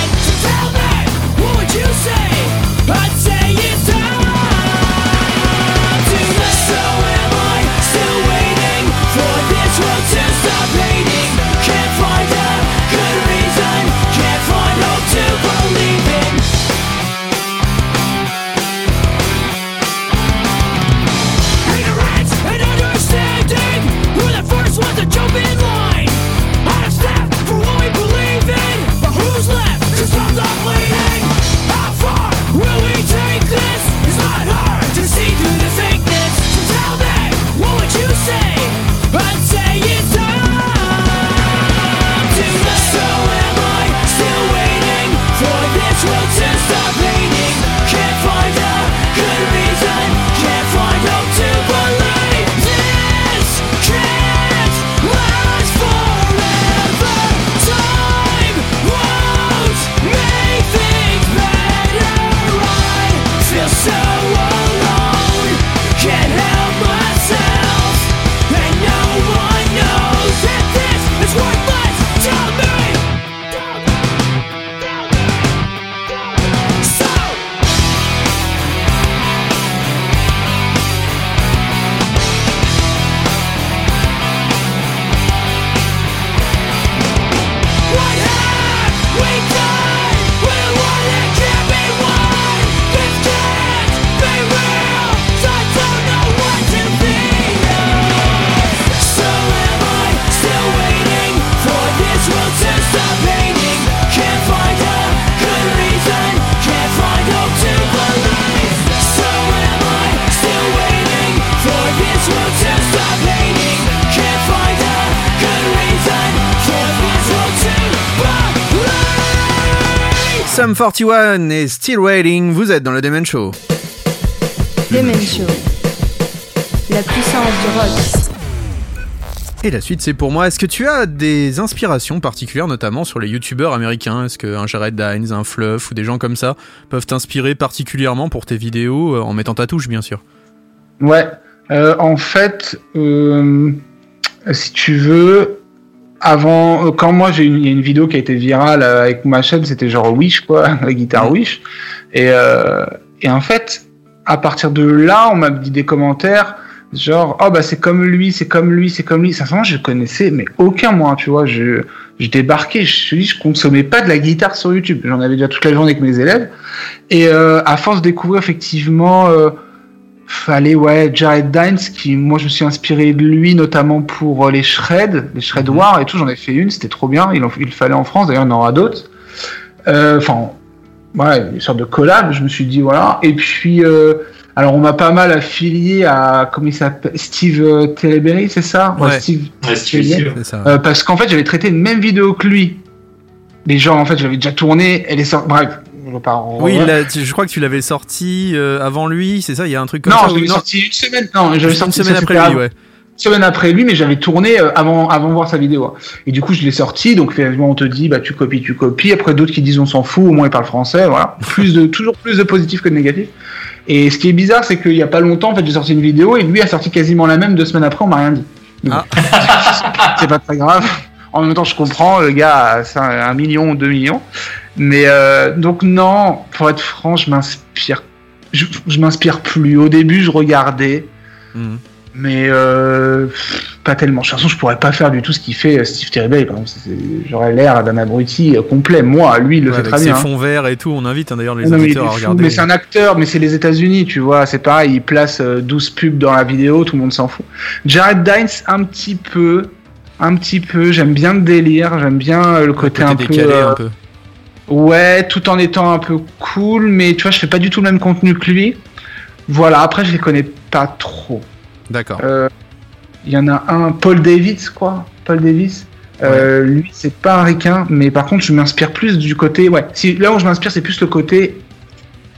Sum 41 et Still Waiting, vous êtes dans le Demen Show. Demen Show. La puissance du rock. Et la suite c'est pour moi, est-ce que tu as des inspirations particulières notamment sur les youtubeurs américains? Est-ce qu'un Jared Dines, un Fluff ou des gens comme ça peuvent t'inspirer particulièrement pour tes vidéos euh, en mettant ta touche bien sûr? Ouais, euh, en fait, euh, si tu veux, avant, euh, quand moi j'ai une, il y a une vidéo qui a été virale euh, avec ma chaîne, c'était genre Wish quoi, *laughs* la guitare Wish, et euh, et en fait, à partir de là, on m'a dit des commentaires genre oh bah c'est comme lui, c'est comme lui, c'est comme lui. Sincèrement, je connaissais mais aucun moi, tu vois, je je débarquais, je suis, je consommais pas de la guitare sur YouTube. J'en avais déjà toute la journée avec mes élèves, et euh, à force de découvrir effectivement. Euh, fallait ouais Jared Dines qui moi je me suis inspiré de lui notamment pour euh, les shreds les shred war et tout j'en ai fait une c'était trop bien il, en, il fallait en France d'ailleurs il y en aura d'autres Euh, enfin voilà une sorte de collab je me suis dit voilà et puis euh, alors on m'a pas mal affilié à comment il s'appelle Steve euh, Teleberry c'est ça? Ouais. Steve Ouais, Steve Teleberry. Steve. C'est ça. Euh, parce qu'en fait j'avais traité une même vidéo que lui les gens en fait j'avais déjà tourné elle est sortie bref en- oui, tu- je crois que tu l'avais sorti euh, avant lui, c'est ça Il y a un truc comme non ça je ou- l'avais sorti une semaine non j'avais une sorti semaine ça, après lui, ouais. semaine après lui, mais j'avais tourné euh, avant, avant voir sa vidéo. Et du coup, je l'ai sorti. Donc, finalement, on te dit, bah, tu copies, tu copies. Après, d'autres qui disent, on s'en fout, au moins il parle français. Voilà. *laughs* Plus de, toujours plus de positif que de négatif. Et ce qui est bizarre, c'est qu'il y a pas longtemps, en fait, j'ai sorti une vidéo et lui a sorti quasiment la même deux semaines après, on m'a rien dit. Bon. *laughs* c'est pas très grave. En même temps, je comprends, le gars, c'est un, un million ou deux millions. Mais euh, donc non, pour être franc, je m'inspire, je, je m'inspire plus. Au début, je regardais, Mhm. mais euh, pas tellement. De toute façon, je pourrais pas faire du tout ce qu'il fait euh, Steve Terry par exemple. C'est- J'aurais l'air d'un abruti complet. Moi, lui, il le Ouais, fait avec très ses bien. hein. fonds verts et tout, on invite hein, d'ailleurs les auditeurs à fou, regarder. mais c'est un acteur, mais c'est les États-Unis, tu vois. C'est pareil, il place euh, 12 pubs dans la vidéo, tout le monde s'en fout. Jared Dines, un petit peu, un petit peu. J'aime bien le délire, j'aime bien euh, le côté, un peu. décalé un peu. Ouais, tout en étant un peu cool, mais tu vois, je fais pas du tout le même contenu que lui. Voilà, après, je les connais pas trop. D'accord. Euh, Il y en a un, Paul Davis, quoi. Paul Davis. Euh, Lui, c'est pas un ricain, mais par contre, je m'inspire plus du côté. Ouais, si, là où je m'inspire, c'est plus le côté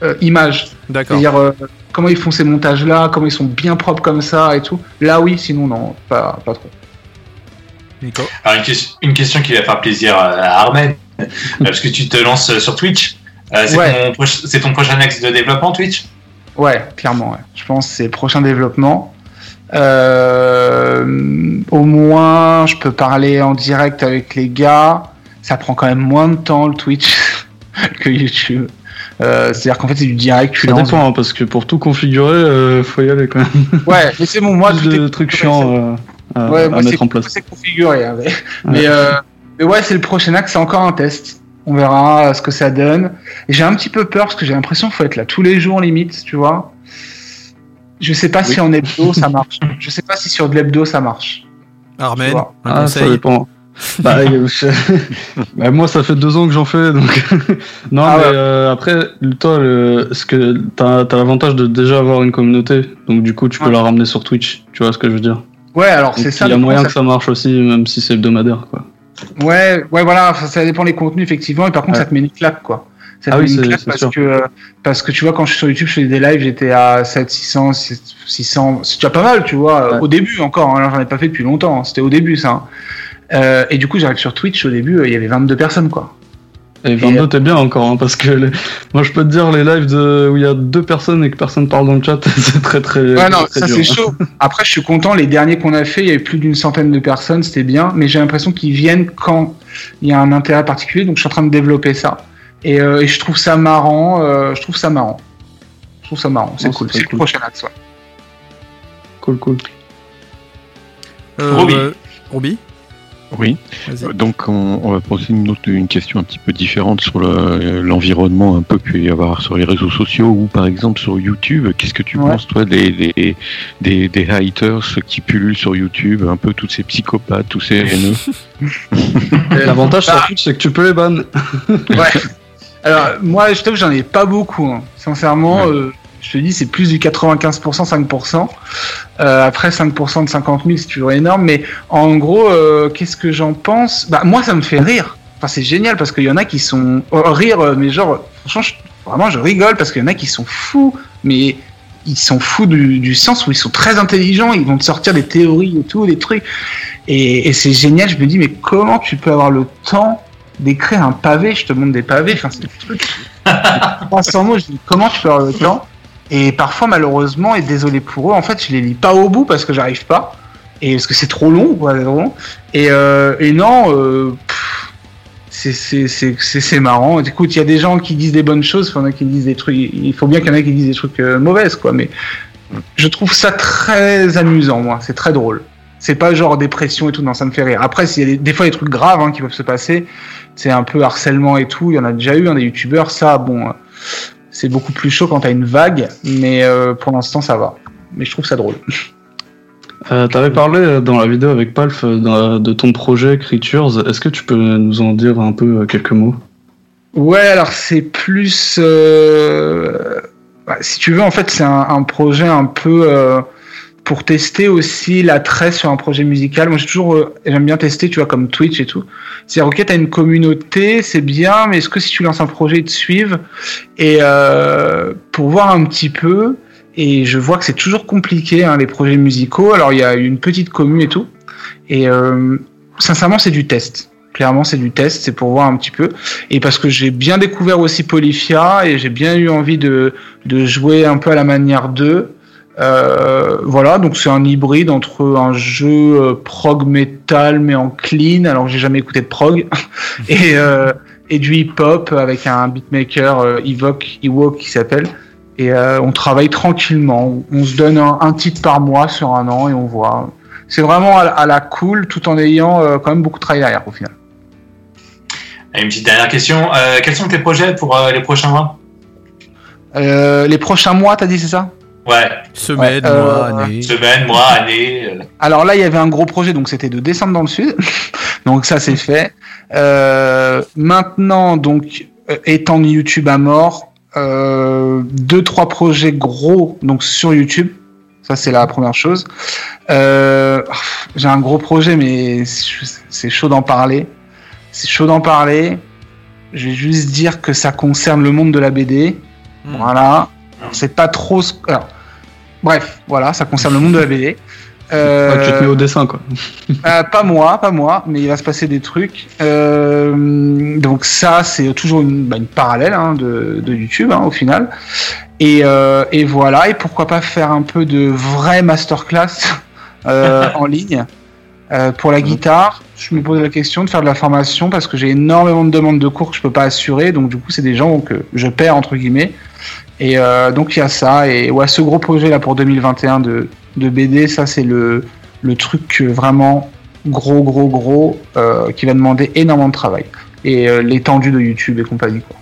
euh, image. D'accord. C'est-à-dire euh, comment ils font ces montages-là, comment ils sont bien propres comme ça et tout. Là, oui, sinon, non, pas, pas trop. Nico. Alors, une, question- une question qui va faire plaisir à Armen, parce que tu te lances sur Twitch. Euh, c'est, Ouais. ton, proche- c'est ton prochain axe de développement, Twitch? Ouais, clairement, ouais. Je pense que c'est le prochain développement. Euh, au moins, je peux parler en direct avec les gars. Ça prend quand même moins de temps le Twitch *laughs* que YouTube. Euh, C'est-à-dire qu'en fait, c'est du direct. Tu Ça dépend, hein, parce que pour tout configurer, euh, faut y aller quand même. Ouais, mais c'est bon, moi, tout trucs chiants euh, à, Ouais, à moi, c'est- mettre en place. C'est configuré. hein, mais, mais, euh, mais ouais, c'est le prochain axe, c'est encore un test. On verra euh, ce que ça donne. Et j'ai un petit peu peur parce que j'ai l'impression qu'il faut être là tous les jours limite, tu vois. Je sais pas si en hebdo ça *laughs* marche. Je sais pas si sur de l'hebdo ça marche. Armen, Ah, ça dépend. *laughs* Bah, euh, je- *laughs* bah, moi, ça fait deux ans que j'en fais, donc. non, Ah mais ouais. euh, après, toi, le... ce que t'as as, l'avantage de déjà avoir une communauté, donc du coup, tu peux Ouais. la ramener sur Twitch. Tu vois ce que je veux dire Ouais, alors c'est ça. Il y a moyen que ça marche aussi, même si c'est hebdomadaire, quoi. Ouais, ouais, voilà, ça, dépend des contenus effectivement. Et par contre, Ouais. ça te met une claque quoi. Ça te Ah met oui, une claque parce sûr. que euh, parce que tu vois quand je suis sur YouTube, je fais des lives, j'étais à 7 600 600, c'est déjà pas mal, tu vois. Ouais. Au début encore, hein, j'en ai pas fait depuis longtemps. hein, C'était au début ça. hein. Euh, et du coup, j'arrive sur Twitch. Au début, euh, il y avait 22 personnes quoi. Et 22, t'es bien encore, hein, parce que les- moi, je peux te dire, les lives de... où il y a deux personnes et que personne parle dans le chat, *laughs* c'est très très. Ouais, non, très ça c'est chaud. Après, je suis content. Les derniers qu'on a fait, il y avait plus d'une centaine de personnes, c'était bien. Mais j'ai l'impression qu'ils viennent quand il y a un intérêt particulier. Donc, je suis en train de développer ça. Et, euh, et je trouve ça marrant. euh, je trouve ça marrant. Je trouve ça marrant. C'est cool. c'est C'est le cool. prochain axe. Ouais. Cool, cool. Euh, Roby. euh, Roby Oui. Vas-y. Donc on, on va poser une, autre, une question un petit peu différente sur le- l'environnement un peu qu'il peut y avoir sur les réseaux sociaux ou par exemple sur YouTube. Qu'est-ce que tu Ouais. penses toi des, des, des, des haters qui pullulent sur YouTube, un peu tous ces psychopathes, tous ces haineux *laughs* *laughs* L'avantage sur Twitch, c'est que tu peux les ban. Ouais. Alors, moi, je t'avoue, j'en ai pas beaucoup. hein. Sincèrement, Ouais. euh, je te dis, c'est plus du 95%, 5%. Euh, après, 5% de 50 000, c'est toujours énorme. Mais en gros, euh, qu'est-ce que j'en pense? Bah, moi, ça me fait rire. Enfin, c'est génial parce qu'il y en a qui sont. oh, rire, euh, mais genre, franchement, je- vraiment, je rigole parce qu'il y en a qui sont fous. Mais ils sont fous du, du sens où ils sont très intelligents. Ils vont te sortir des théories et tout, des trucs. Et, et c'est génial. Je me dis, mais comment tu peux avoir le temps d'écrire un pavé, je te montre des pavés, enfin c'est des trucs. 300 mots, je dis comment tu peux avoir le temps Et parfois malheureusement, et désolé pour eux, en fait je les lis pas au bout parce que j'arrive pas, et parce que c'est trop long, quoi, long. Et, euh, et non, euh, c'est- marrant. Écoute, il y a des gens qui disent des bonnes choses, il y en a qui disent des trucs, il faut bien qu'il y en ait qui disent des trucs euh, mauvaises, quoi, mais je trouve ça très amusant, moi, c'est très drôle. C'est pas genre dépression et tout, non, ça me fait rire. Après, s'il y a des, fois des trucs graves hein, qui peuvent se passer, c'est un peu harcèlement et tout, il y en a déjà eu, hein, des youtubeurs, ça, bon, euh, c'est beaucoup plus chaud quand t'as une vague, mais euh, pour l'instant, ça va. Mais je trouve ça drôle. Euh, T'avais parlé euh, dans la vidéo avec Palf de ton projet Creatures. Est-ce que tu peux nous en dire un peu quelques mots? Ouais, alors c'est plus. euh, bah, si tu veux, en fait, c'est un, un projet un peu pour tester aussi l'attrait sur un projet musical. Moi, j'ai toujours. euh, J'aime bien tester, tu vois, comme Twitch et tout. C'est-à-dire, ok, t'as une communauté, c'est bien, mais est-ce que si tu lances un projet, ils te suivent Et euh, pour voir un petit peu. et je vois que c'est toujours compliqué hein, les projets musicaux. Alors il y a une petite commune et tout, et euh, sincèrement c'est du test. Clairement, c'est du test, c'est pour voir un petit peu. Et parce que j'ai bien découvert aussi Polyphia et j'ai bien eu envie de, de jouer un peu à la manière d'eux. Euh, voilà, donc c'est un hybride entre un jeu euh, prog metal mais en clean, alors que j'ai jamais écouté de prog, *laughs* et, euh, et du hip-hop avec un beatmaker Evoque, Ewok qui s'appelle. Et euh, on travaille tranquillement. On se donne un, un titre par mois sur un an et on voit. C'est vraiment à, la- à la cool tout en ayant quand même beaucoup de travail derrière au final. Une petite dernière question. Quels sont tes projets pour les prochains mois? Les prochains mois, t'as dit, c'est ça? Ouais, Semaine, Ouais, euh, mois, année. semaine, mois, année. Alors là, il y avait un gros projet, donc c'était de descendre dans le sud. *laughs* donc ça, c'est fait. Euh, maintenant, donc, euh, étant YouTube à mort, euh, deux, trois projets gros donc sur YouTube. Ça, c'est la première chose. Euh, J'ai un gros projet, mais c'est chaud d'en parler. C'est chaud d'en parler. Je vais juste dire que ça concerne le monde de la BD. Hmm. Voilà. Alors, C'est pas trop. alors, bref, voilà, ça concerne le monde de la BD. Euh, *laughs* Ouais, tu te mets au dessin, quoi. *laughs* euh, pas moi, pas moi, mais il va se passer des trucs. Euh, donc ça, c'est toujours une, bah, une parallèle hein, de, de YouTube hein, au final. Et, euh, et voilà. Et pourquoi pas faire un peu de vraie masterclass *laughs* en ligne pour la guitare. Je me pose la question de faire de la formation parce que j'ai énormément de demandes de cours que je peux pas assurer. Donc du coup, c'est des gens que je perds entre guillemets. Et euh, donc il y a ça. Et ouais, ce gros projet là pour 2021 de, de BD, ça c'est le, le truc euh, vraiment gros, gros, gros euh, qui va demander énormément de travail. Et euh, l'étendue de YouTube et compagnie. Quoi.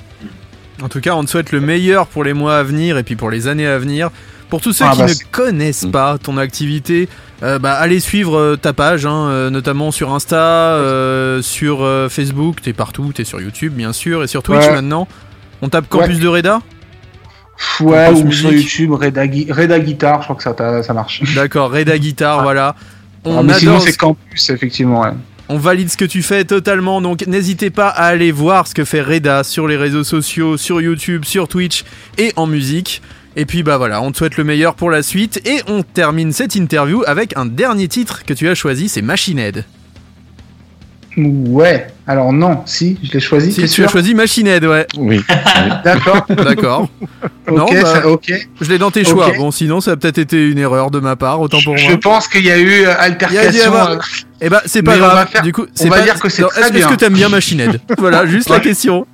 En tout cas, on te souhaite le meilleur pour les mois à venir et puis pour les années à venir. Pour tous ceux Ah qui bah, ne connaissent pas ton activité, euh, bah, allez suivre euh, ta page, hein, euh, notamment sur Insta, sur Facebook, t'es partout, t'es sur YouTube bien sûr, et sur Twitch Ouais. maintenant. On tape Campus de Reda? Ouais, ou sur. YouTube, Reda, Reda Guitar, je crois que ça, marche. D'accord, Reda Guitare, voilà. On Ah, mais sinon, c'est ce- Campus, effectivement. Ouais. On valide ce que tu fais totalement, donc n'hésitez pas à aller voir ce que fait Reda sur les réseaux sociaux, sur YouTube, sur Twitch et en musique. Et puis bah voilà, on te souhaite le meilleur pour la suite et on termine cette interview avec un dernier titre que tu as choisi, c'est Machine Head. Ouais, alors non, si, je l'ai choisi. Si tu sûr as choisi Machine Head, ouais. Oui. *laughs* D'accord. D'accord. *laughs* non, ok, bah, ça- ok. je l'ai dans tes choix. Bon, sinon ça a peut-être été une erreur de ma part, autant pour Je moi. pense qu'il y a eu euh, a altercation. avoir- euh, Eh bah c'est pas Mais grave. faire- Du coup, on c'est va pas... dire que c'est Non, très Est-ce bien. que t'aimes bien Machine Head? Voilà, juste la question.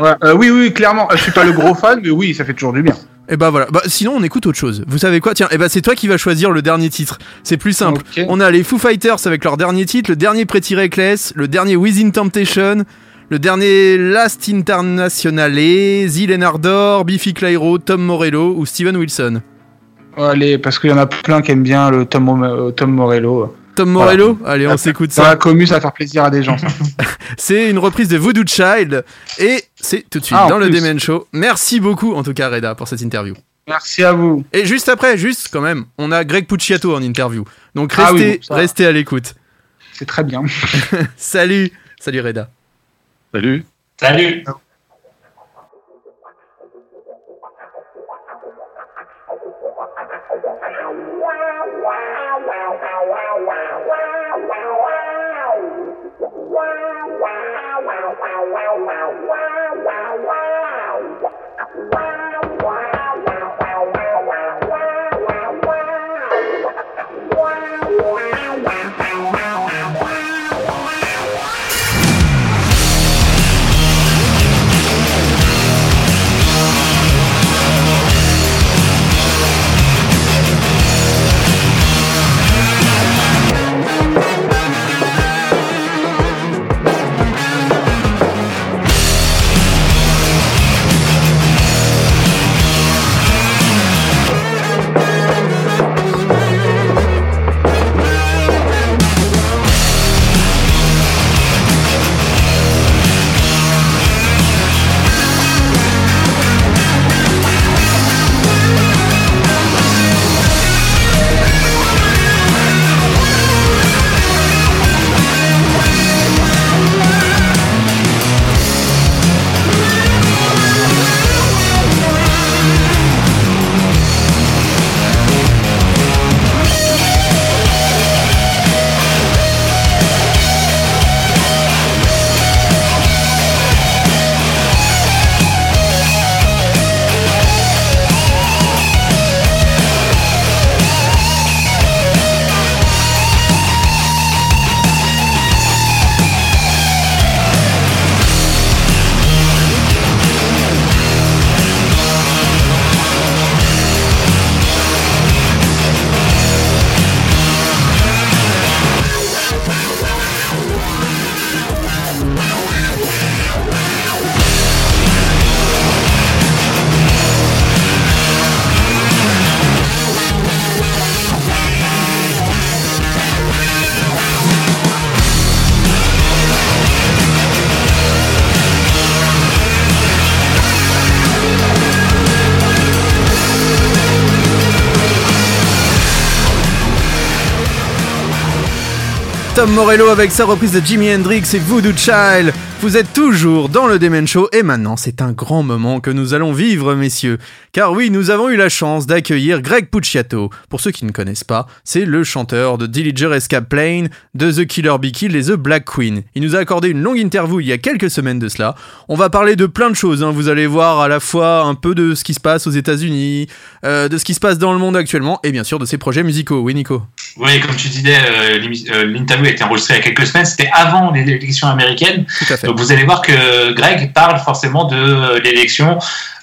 ouais, euh, oui, oui, clairement. Je suis pas le gros fan, mais oui, ça fait toujours du bien. Et bah voilà. Bah sinon on écoute autre chose. Vous savez quoi? Tiens, et bah c'est toi qui vas choisir le dernier titre. C'est plus simple. On a les Foo Fighters avec leur dernier titre, le dernier Pretty Reckless, le dernier Within Temptation, le dernier Last Internationale, Zil Ardor, Biffy Clyro, Tom Morello ou Steven Wilson. Allez, parce qu'il y en a plein qui aiment bien le Tom, euh, Tom Morello. Voilà. Allez, on s'écoute ça. la commu, ça va faire plaisir à des gens. ça. *laughs* C'est une reprise de Voodoo Child et c'est tout de suite Ah, dans le. Demen Show. Merci beaucoup en tout cas Reda pour cette interview. Merci à vous. Et juste après, juste quand même, on a Greg Pucciato en interview. Donc Ah restez, oui, bon, ça- restez à l'écoute. C'est très bien. *laughs* Salut, salut Reda. Salut. Salut Morello avec sa reprise de Jimi Hendrix et Voodoo Child. Vous êtes toujours dans le Demen Show et maintenant c'est un grand moment que nous allons vivre messieurs. Car oui, nous avons eu la chance d'accueillir Greg Pucciato. Pour ceux qui ne connaissent pas, c'est le chanteur de Dillinger Escape Plane, de The Killer Be et The Black Queen. Il nous a accordé une longue interview il y a quelques semaines de cela. On va parler de plein de choses, hein. vous allez voir à la fois un peu de ce qui se passe aux états unis euh, de ce qui se passe dans le monde actuellement et bien sûr de ses projets musicaux. Oui Nico Oui, comme tu disais, euh, euh, l'interview a été enregistrée il y a quelques semaines, c'était avant les élections américaines. Tout à fait. Donc vous allez voir que Greg parle forcément de l'élection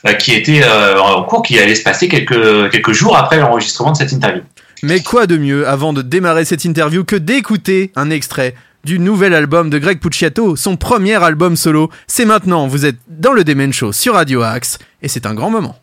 euh, qui était en cours, qui allait se passer quelques, quelques jours après l'enregistrement de cette interview. Mais quoi de mieux avant de démarrer cette interview que d'écouter un extrait du nouvel album de Greg Pucciato, son premier album solo. C'est maintenant, vous êtes dans le Demen Show sur Radio Axe et c'est un grand moment.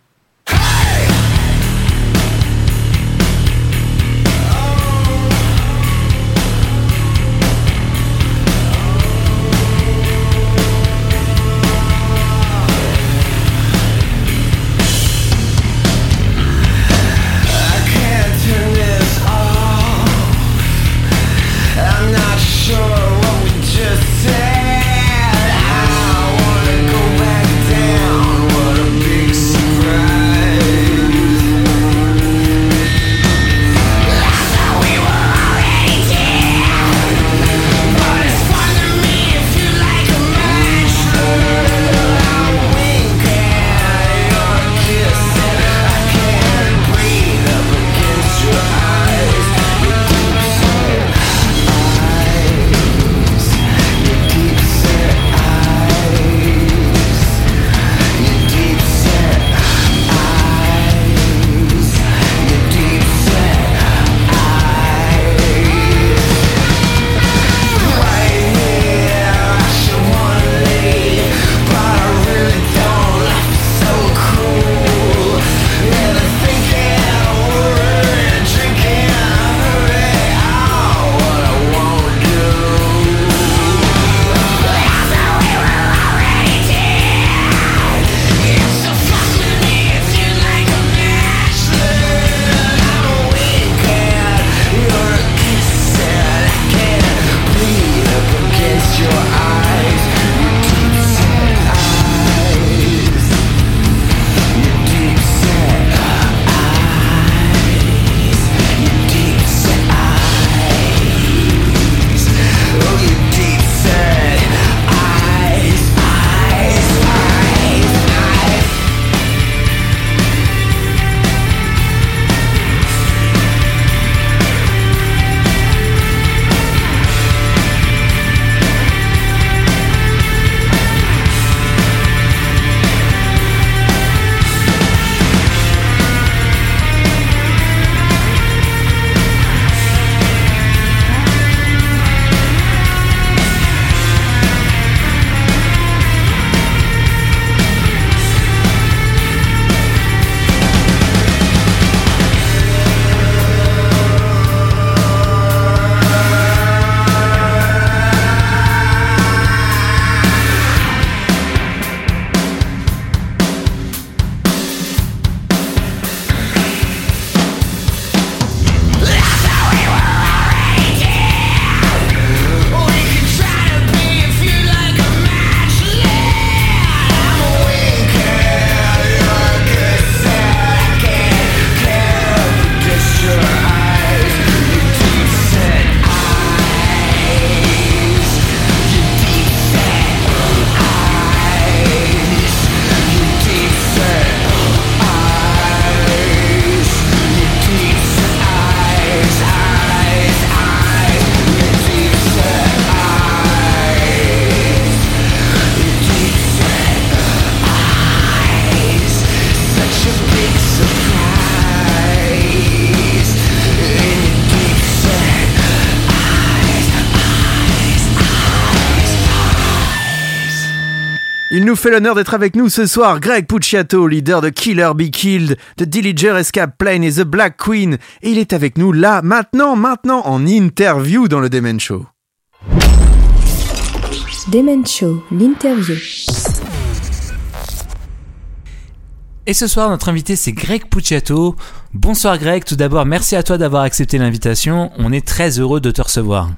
nous fait l'honneur d'être avec nous ce soir Greg Pucciato, leader de Killer Be Killed, de Dillinger Escape Plane et The Black Queen. Et il est avec nous là, maintenant, maintenant, en interview dans le Demen Show. Demen Show, l'interview. Et ce soir, notre invité, c'est Greg Pucciato. Bonsoir Greg, tout d'abord, merci à toi d'avoir accepté l'invitation. On est très heureux de te recevoir.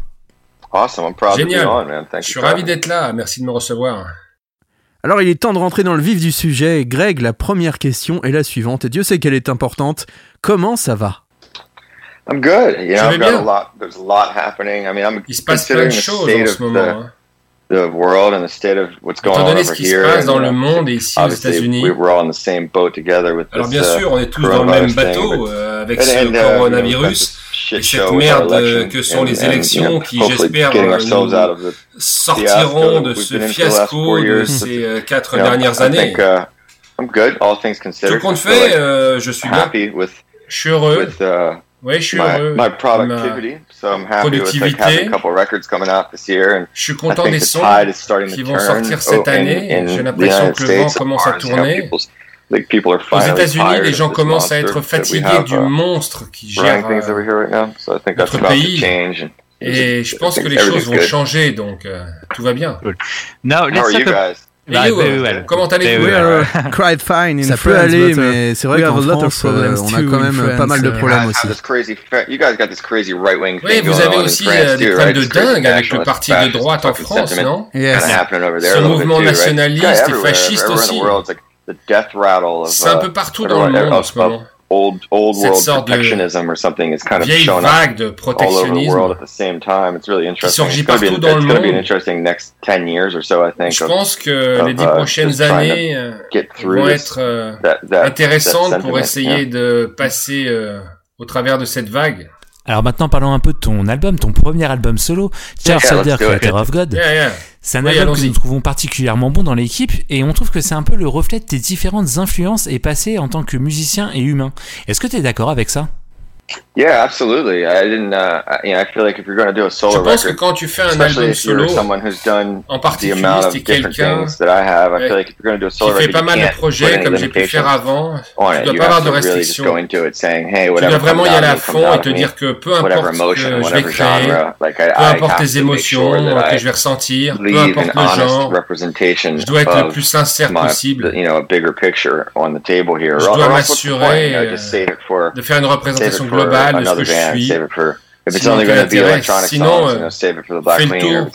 Awesome, I'm proud Génial. To be on, man. Thank Je suis ravi d'être là, merci de me recevoir. Alors il est temps de rentrer dans le vif du sujet. Greg, la première question est la suivante, et Dieu sait qu'elle est importante. Comment ça va? I'm good. You I've got bien? a lot. There's a lot happening. I mean, I'm Il se passe plein en ce moment the world and the state of what's going Étant donné on over ce qui here, se passe dans le monde et ici aux États-Unis. We Alors bien sûr, on est tous dans le même bateau euh, avec and, ce and, uh, coronavirus you know, et cette merde euh, que sont and, les élections qui, j'espère, euh, nous sortiront de ce fiasco de ces quatre dernières années. Tout compte fait, je suis bien. Je suis heureux. Ouais, je suis heureux. My euh, productivity. So je suis content des sons qui vont sortir cette année. J'ai l'impression que le vent commence à tourner. Aux États-Unis, les gens commencent à être fatigués du monstre qui gère notre pays. Et je pense que les choses vont changer, donc euh, tout va bien. Now, let's talk bah, PEL. Euh, comment allez-vous euh, *laughs* Cried fine in Ça peut aller, mais c'est vrai qu'en France, euh, on a quand même pas mal de problèmes aussi. Oui, vous avez aussi des problèmes de dingue avec le parti de droite en France, non? Ce mouvement nationaliste et fasciste aussi. C'est un peu partout dans le monde en ce moment old Cette world protectionism or something is kind of showing up world at the same time. It's really interesting. It's going Je pense que les uh, dix prochaines années euh, vont être euh, intéressantes pour essayer de passer euh, au travers de cette vague. Alors maintenant, parlons un peu de ton album, ton premier album solo, Charles yeah, Creator of God. C'est un album que nous trouvons particulièrement bon dans l'équipe et on trouve que c'est un peu le reflet de tes différentes influences et passés en tant que musicien et humain. Est-ce que tu es d'accord avec ça? Je pense que quand tu fais un album solo, en particulier, the amount of different pas mal de projets comme j'ai pu faire avant, tu dois pas avoir de restrictions. Tu dois vraiment y aller à fond et te dire que peu importe ce que je vais créer, peu importe tes émotions que je vais ressentir, peu importe le genre, je dois être le plus sincère possible. Je dois m'assurer de faire une représentation global de ce que je suis. Sinon, euh, fais le tour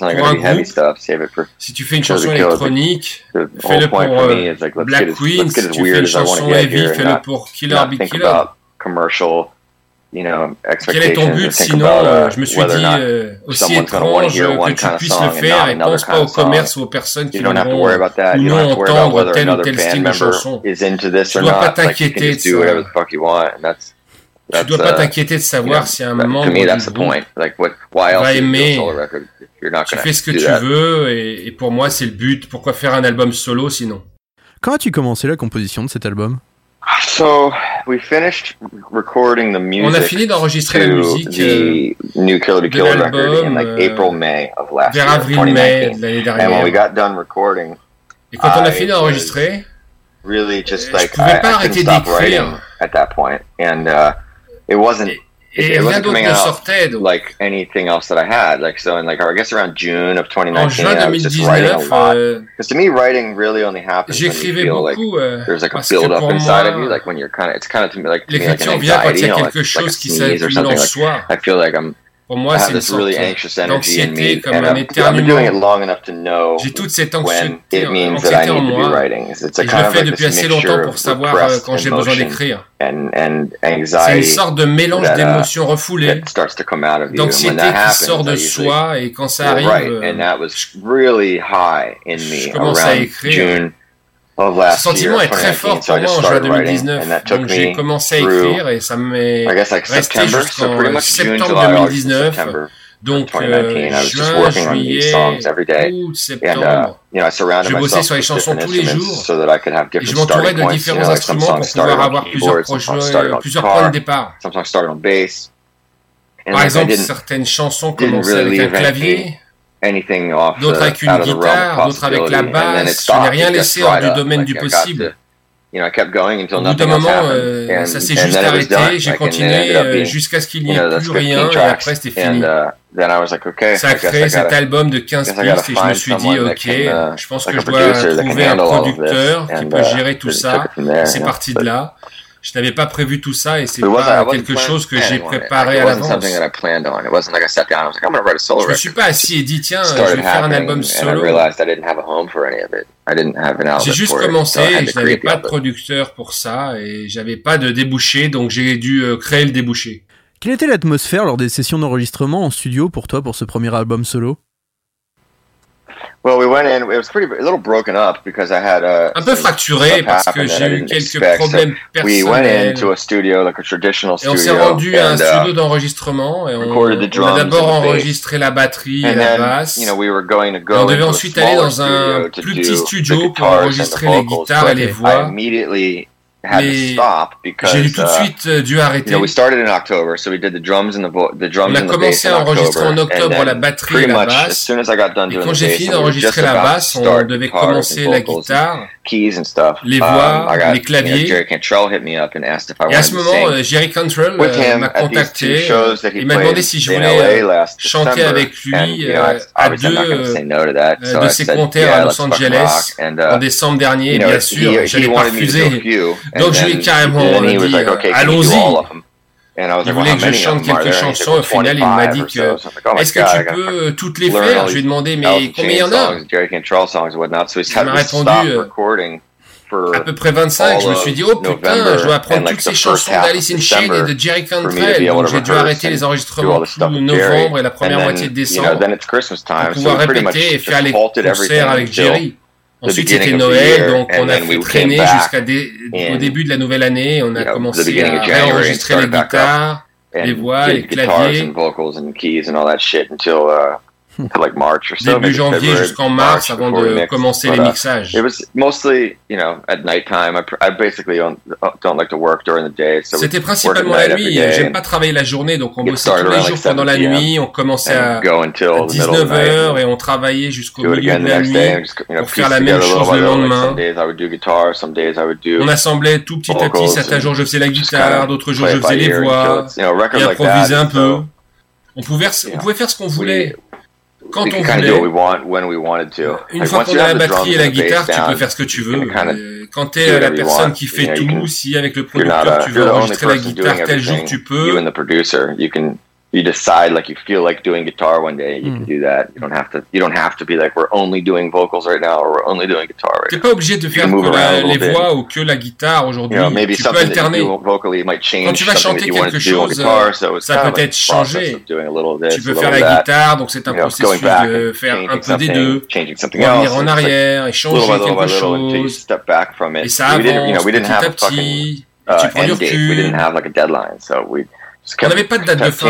si tu fais une chanson électronique, fais-le pour euh, Black Queen. Si tu fais une chanson heavy, fais-le pour Killer Big Killer. Quel est ton but? sinon euh, Je me suis dit aussi étrange que tu puisses le faire et pense pas au commerce ou aux personnes qui vont ou non entendre tel ou tel style de chanson. Tu dois pas t'inquiéter de tu dois pas t'inquiéter de savoir si à un moment to me, aimer, tu fais ce que tu veux et, pour moi c'est le but. Pourquoi faire un album solo sinon? Quand as-tu commencé la composition de cet album? On a fini d'enregistrer la musique the new vers avril-mai de l'année dernière. Et quand on a fini d'enregistrer, really just euh, like, pouvais pas arrêter d'écrire. it wasn't it, it, it wasn't coming out like anything else that I had. Like so, in like I guess around June of 2019, I was just writing a lot. Because to me, writing really only happens when you feel like there's like a build up inside of you. Like when you're kind of, it's kind of to me like to me like an anxiety, you know, like, like a sneeze or something. Like, I feel like I'm Pour moi, c'est une sorte d'anxiété comme un éternuement. J'ai toute cette anxiété, anxiété en moi. Et je le fais depuis assez longtemps pour savoir euh, quand j'ai besoin d'écrire. C'est une sorte de mélange d'émotions refoulées, d'anxiété qui sort de soi. Et quand ça arrive, euh, je commence à écrire. Ce sentiment est très fort pour moi en juin 2019. Donc j'ai commencé à écrire et ça m'est resté jusqu'en septembre 2019. Donc, euh, juin, juillet, août, septembre, je bossais sur les chansons tous les jours et je m'entourais de différents instruments pour pouvoir avoir plusieurs, projets, plusieurs points de départ. Par exemple, certaines chansons commençaient avec un clavier, hors dried du up. domaine Like, du I got possible. to- you know, I kept going until Au bout d'un moment, euh, ça s'est juste arrêté, j'ai Like, and then it continué ended up euh, being, jusqu'à ce qu'il n'y you know, ait that's plus 15 rien, et tracks, après c'était fini. and uh, then I was like, okay, Ça a I guess I créé cet gotta- album de je n'avais pas prévu tout ça et c'est pas quelque chose que j'ai préparé à l'avance. Je me suis pas assis et dit tiens, je vais faire un album solo. J'ai juste commencé, et je n'avais pas de producteur pour ça et j'avais pas de débouché, donc j'ai dû euh, créer le débouché. Quelle était l'atmosphère lors des sessions d'enregistrement en studio pour toi pour ce premier album solo? Well, we went in. It was pretty a little broken up because I had a un peu fracturé parce que j'ai eu quelques expect. problèmes personnels. We went into a studio, like a traditional studio, et on s'est rendu à un uh, studio d'enregistrement et on, on a d'abord enregistré la batterie and et la basse. You know, we were going to go et on devait ensuite aller dans un plus petit studio pour enregistrer les guitares et les voix. I immediately mais j'ai tout de suite euh, dû arrêter. On a commencé à enregistrer en octobre la batterie et la basse. Quand j'ai fini d'enregistrer la basse, on devait commencer la guitare, les voix, les claviers. Et à ce moment, euh, Jerry Cantrell euh, m'a contacté. Il m'a demandé si je voulais chanter avec lui à deux de ses concerts à Los Angeles en décembre dernier. Et bien sûr, j'allais pas refuser. Donc je lui ai carrément dit, allons-y. Il voulait que je chante quelques chansons. Au final, il m'a dit que est-ce que tu peux toutes les faire? Je lui ai demandé mais combien il y en a? Il m'a répondu euh, à peu près 25. Je me suis dit oh putain, je dois apprendre toutes ces chansons d'Alice in et de Jerry Cantrell. Donc j'ai dû arrêter les enregistrements tout novembre et la première moitié de décembre pour pouvoir répéter et faire les concerts avec Jerry. Ensuite, c'était Noël, donc on a fait traîner jusqu'au début de la nouvelle année. On a commencé à réenregistrer les guitares, les voix, les claviers. *laughs* like Début janvier jusqu'en mars avant de commencer but, les mixages. C'était principalement la nuit. J'aime pas travailler la journée, donc on bossait tous les jours pendant la nuit. On commençait à, 19h et on travaillait jusqu'au milieu de la nuit pour faire la même chose le lendemain. On assemblait tout petit à petit. Certains jours je faisais la guitare, d'autres jours je faisais les voix et improvisais un peu. On pouvait faire ce qu'on voulait quand on voulait. Une fois qu'on a la batterie et la guitare, tu peux faire ce que tu veux. Quand tu es la personne qui fait tout, si avec le producteur tu veux enregistrer la guitare tel jour, tu peux. you decide like you feel like doing guitar one day you mm. can hmm. do that. You don't have to you don't have to be like we're only doing vocals right now or we're only doing guitar right t'es pas obligé de faire que la, les bit. voix ou que la guitare aujourd'hui. You know, maybe tu something peux alterner that you do vocally might change quand tu vas chanter quelque chose guitar, euh, so ça peut être like changé. this, tu peux faire la guitare donc c'est un you processus know, de faire un peu des deux. revenir en arrière et changer quelque chose. et ça avance petit à petit. Uh, tu prends du recul we didn't have like a deadline so we on n'avait pas de date de fin.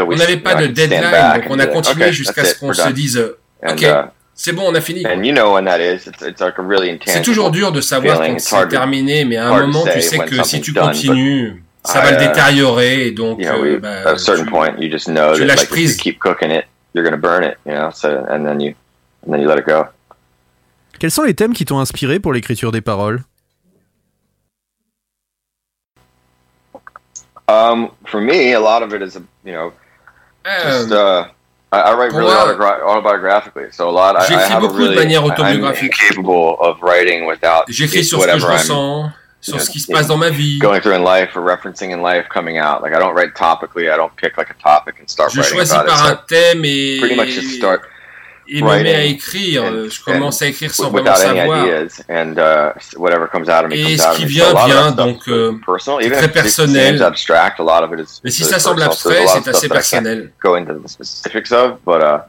On n'avait pas de deadline, donc on a continué jusqu'à ce qu'on se dise, OK, c'est bon, on a fini. C'est toujours dur de savoir quand c'est terminé, mais à un moment, tu sais que si tu continues, ça va le détériorer, et donc euh, bah, tu, tu lâches prise. Quels sont les thèmes qui t'ont inspiré pour l'écriture des paroles? Um, for me, a lot of it is you know, just, um, uh, I, I, write really autogra- autobiographically, so a lot. I, I have a really, I'm incapable of writing without whatever I'm. sur ce qui se passe dans ma vie. Going through in life or referencing in life coming out. Like I don't write topically, I don't pick like a topic and start Je writing about it. Choisis par un thème et pretty much just start et me met à écrire. Euh, je commence à écrire sans vraiment savoir. And, uh, et ce qui vient, vient, donc euh, très personnel. Abstract, si ça semble abstrait, c'est assez personnel. Uh,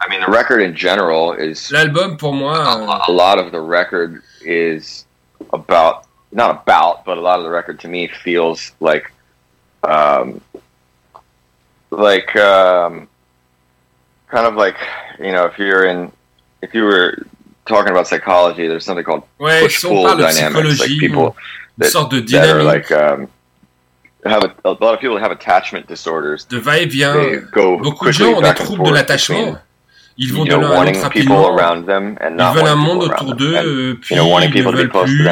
I mean, the record in general is. L'album pour moi. A, euh, a, lot of the record is about not about, but a lot of the record to me feels like, um, like um, kind of like you know if you're in if you were talking about psychology, there's something called ouais, push pull dynamics, like people that, that are like um, have a, a, lot of people have attachment disorders. De va-et-vient. Beaucoup de gens ont des troubles de l'attachement. Ils vont you know, de l'un à l'autre rapidement. Euh, ils veulent un monde autour d'eux, puis you know, ils ne veulent plus.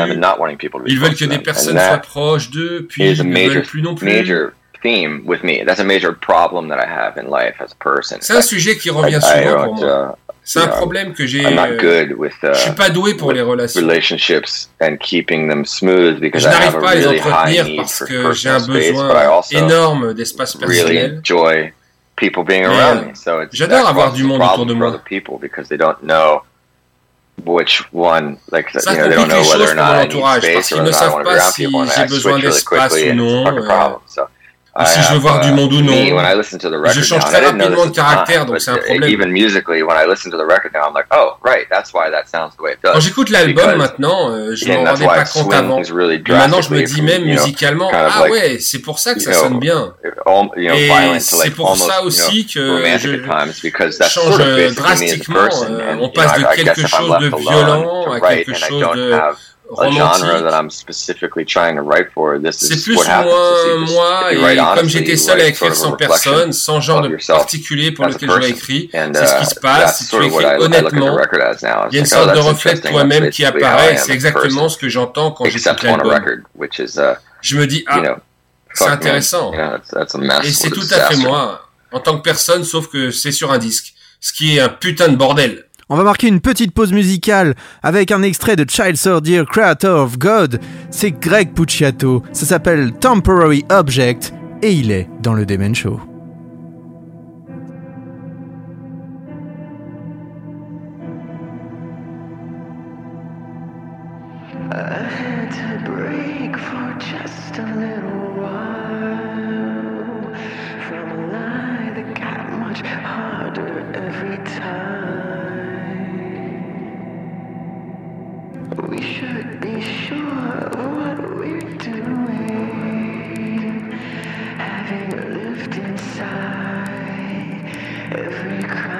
Ils veulent que des personnes soient proches d'eux, puis ils ne veulent plus non plus. Major theme with me. That's a major problem that I have in life as a person. C'est un sujet qui revient souvent uh, pour moi. Uh, C'est un problème que j'ai. je suis pas doué pour uh, les relations. Je n'arrive pas à les entretenir parce que j'ai un besoin énorme d'espace personnel. Euh, j'adore avoir du monde autour de moi. which one like ça you know, they don't know whether or not I need space or whether I want to grab people and I switch really quickly and it's a fucking problem so Si je veux voir du monde ou non. Je change très rapidement de caractère, donc c'est un problème. Quand j'écoute l'album maintenant, euh, je m'en rendais pas compte avant. maintenant, je me dis même musicalement, ah ouais, c'est pour ça que ça sonne bien. Et c'est pour ça aussi que je change drastiquement. Euh, on passe de quelque chose de violent à quelque chose de c'est plus moi, et comme j'étais seul à écrire sans personne, sans genre de particulier pour lequel je l'ai écrit, c'est ce qui se uh, passe. Si tu écris honnêtement, il y a une sorte de reflet de toi-même qui apparaît, c'est exactement ce que j'entends quand j'écoute l'album. Uh, je me dis, ah, c'est intéressant. Et c'est tout à fait moi, en tant que personne, sauf que c'est sur un disque. Ce qui est un putain de bordel. On va marquer une petite pause musicale avec un extrait de Child Dear Creator of God. C'est Greg Pucciato. Ça s'appelle Temporary Object et il est dans le Demen Show. every crime.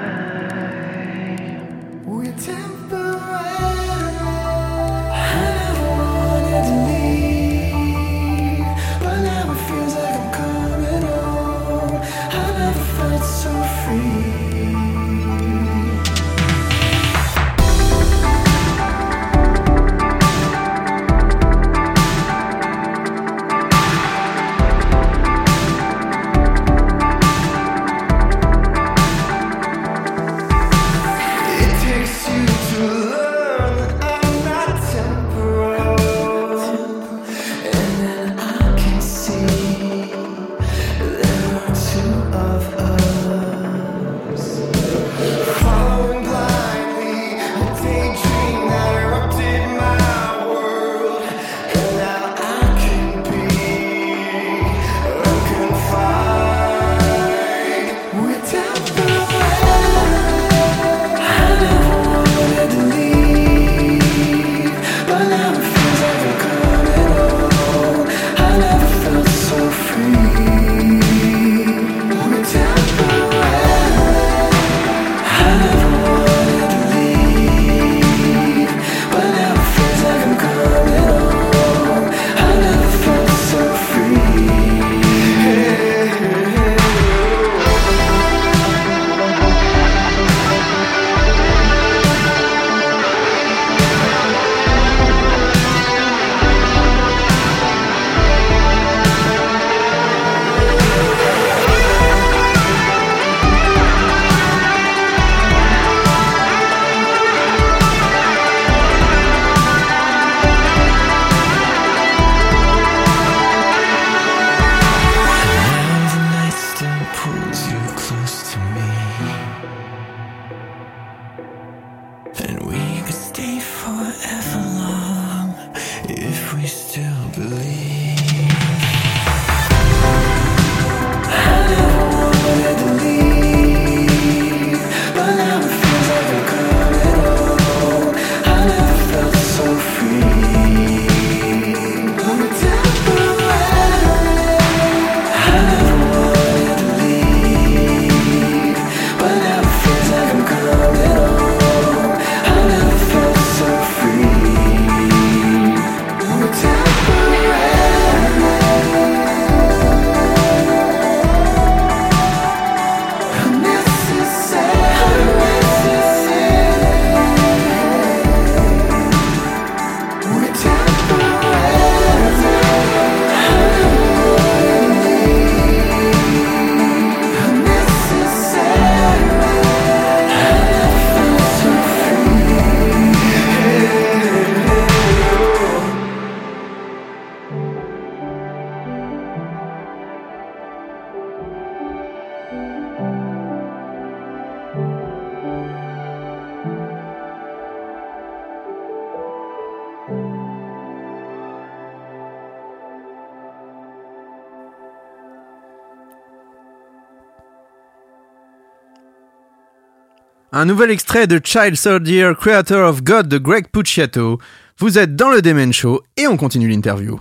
Un nouvel extrait de Child Soldier, Creator of God de Greg Pucciato. Vous êtes dans le Demen Show et on continue l'interview.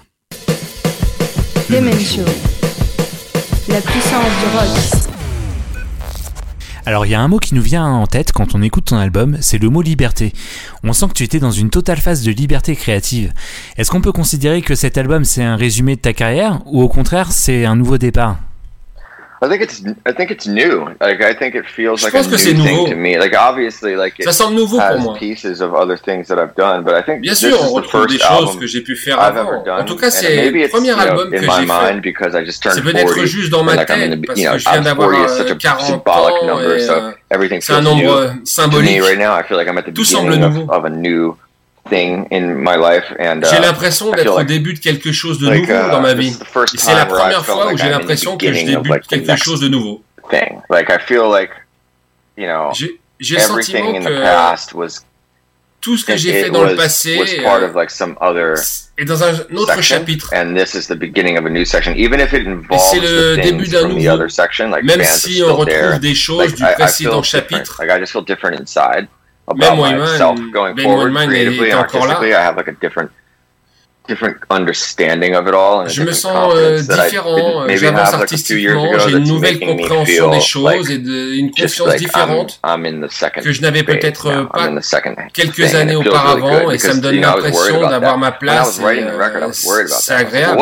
Demen Show. La puissance du rock. Alors il y a un mot qui nous vient en tête quand on écoute ton album, c'est le mot liberté. On sent que tu étais dans une totale phase de liberté créative. Est-ce qu'on peut considérer que cet album c'est un résumé de ta carrière ou au contraire c'est un nouveau départ? I think it's I think it's new. Like I think it feels like a new thing nouveau. to me. Like obviously, like it has pour moi. pieces of other things that I've done, but I think Bien this sûr, is the first album que pu faire I've ever done. En tout cas, c'est le premier album que j'ai fait. C'est peut-être juste dans ma like tête the, parce know, que je viens d'avoir 40 euh, ans et so euh, c'est un nombre. Right now, I feel like I'm at the beginning of a new J'ai l'impression d'être au début de quelque chose de nouveau dans ma vie. C'est la première fois où j'ai l'impression que je débute quelque chose de nouveau. J'ai le sentiment que tout ce que j'ai fait dans le passé euh, est dans un autre chapitre. Et c'est le début d'un nouveau, même si on retrouve des choses du précédent chapitre about ben myself Moyman, going ben forward Moyman creatively and artistically. I have like a different different understanding of it all. And je me sens euh, différent, euh, j'avance artistiquement, j'ai une nouvelle compréhension des choses et de, une conscience like différente I'm, I'm que je n'avais peut-être euh, pas quelques années auparavant really et ça me donne l'impression d'avoir ma place. Euh, c'est agréable.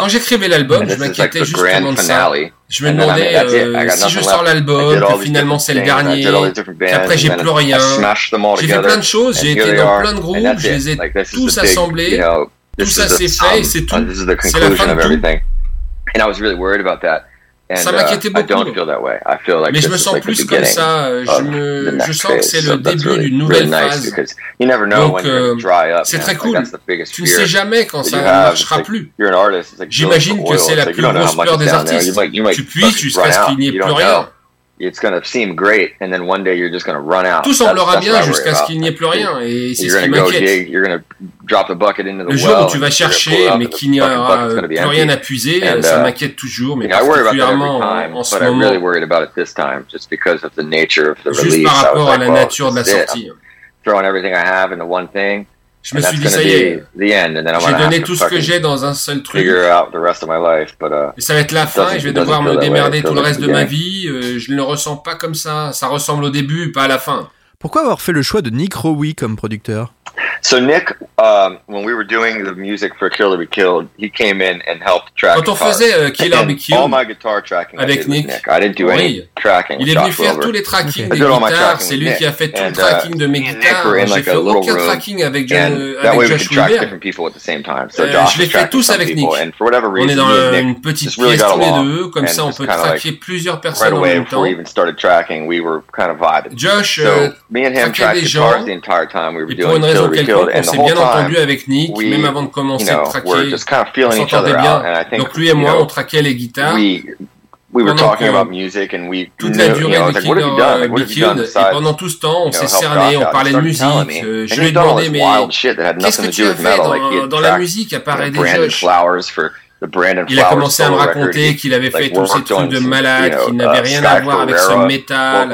Quand j'écrivais l'album, je m'inquiétais justement de ça. Je me demandais euh, si je sors l'album, que finalement c'est le dernier, qu'après j'ai plus rien. J'ai fait plein de choses, j'ai été dans plein de groupes, je les ai tous assemblés, tout ça s'est fait et c'est tout. C'est la fin de tout. Ça m'inquiétait beaucoup. Mais je me sens plus comme ça. Euh, je, me, je sens que c'est le début d'une nouvelle phase. Donc, euh, c'est très cool. Tu ne sais jamais quand ça ne marchera plus. J'imagine que c'est la plus grosse peur des artistes. Tu puisses jusqu'à ce qu'il n'y ait plus rien. it's going to seem great, and then one day you're just going to run out. Tout semblera bien jusqu'à ce qu'il n'y ait plus rien, et c'est ce qui m'inquiète. Le jour où tu vas chercher, mais qu'il n'y aura plus rien à puiser, and, uh, ça m'inquiète toujours, mais particulièrement en ce moment, juste par rapport à la nature de la sortie. Throwing everything I have into one thing. Je me suis dit, ça y est. J'ai donné tout ce que j'ai dans un seul truc. Et ça va être la fin et je vais devoir me démerder tout le reste de ma vie. Euh, je ne le ressens pas comme ça. Ça ressemble au début, pas à la fin. Pourquoi avoir fait le choix de Nick Rowie comme producteur? Quand on faisait euh, Kill Be Kill avec Nick, oui. il est venu faire tous les trackings okay. des guitares. C'est lui qui a fait tout le tracking de mes guitares. J'ai fait aucun tracking avec, John, avec Josh je les fais tous avec Nick. On est dans une petite pièce tous les deux, comme ça on peut traquer plusieurs personnes en même temps. Josh euh, me and him gens. Et pour une raison quelconque, on s'est bien entendu avec Nick, même avant de commencer à traquer, on s'entendait bien. Donc lui et moi, on traquait les guitares. We toute la durée you know, du et pendant tout ce temps, on s'est cerné, on parlait de musique. Euh, je lui ai demandé, mais qu'est-ce que tu as fait dans, la musique à part des Josh? Il a commencé à me raconter qu'il avait fait tous ces trucs de malade, qu'il n'avait rien à voir avec ce métal.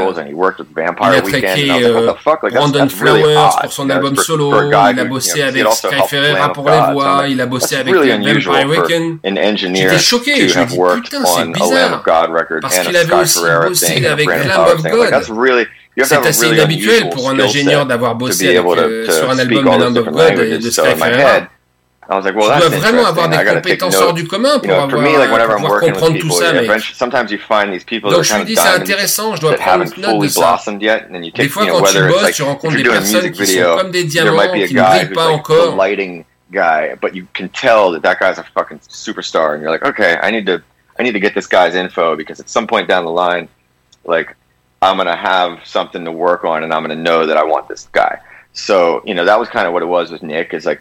Il a traqué euh, Brandon Flowers pour son album solo. Il a bossé avec Sky Ferreira pour les voix. Il a bossé avec Vampire Weekend. J'étais choqué. Je me dis, putain, c'est bizarre. Parce qu'il avait aussi bossé avec Lamb of God. C'est assez inhabituel pour un ingénieur d'avoir bossé euh, sur un album de Lamb of God de Sky Ferreira. I was like, well, tu dois vraiment avoir des compétences hors du commun pour, avoir, me, like, pour pouvoir comprendre tout ça, mec. Sometimes you find these people Donc je me dis, c'est intéressant, je dois prendre note de ça. Des fois, quand tu bosses, tu rencontres des personnes qui sont comme des diamants, qui ne brillent pas encore. guy, but you can tell that that guy's a fucking superstar, and you're like, okay, I need to, I need to get this guy's info because at some point down the line, like, I'm gonna have something to work on, and I'm gonna know that I want this guy. So, you know, that was kind of what it was with Nick. Is like,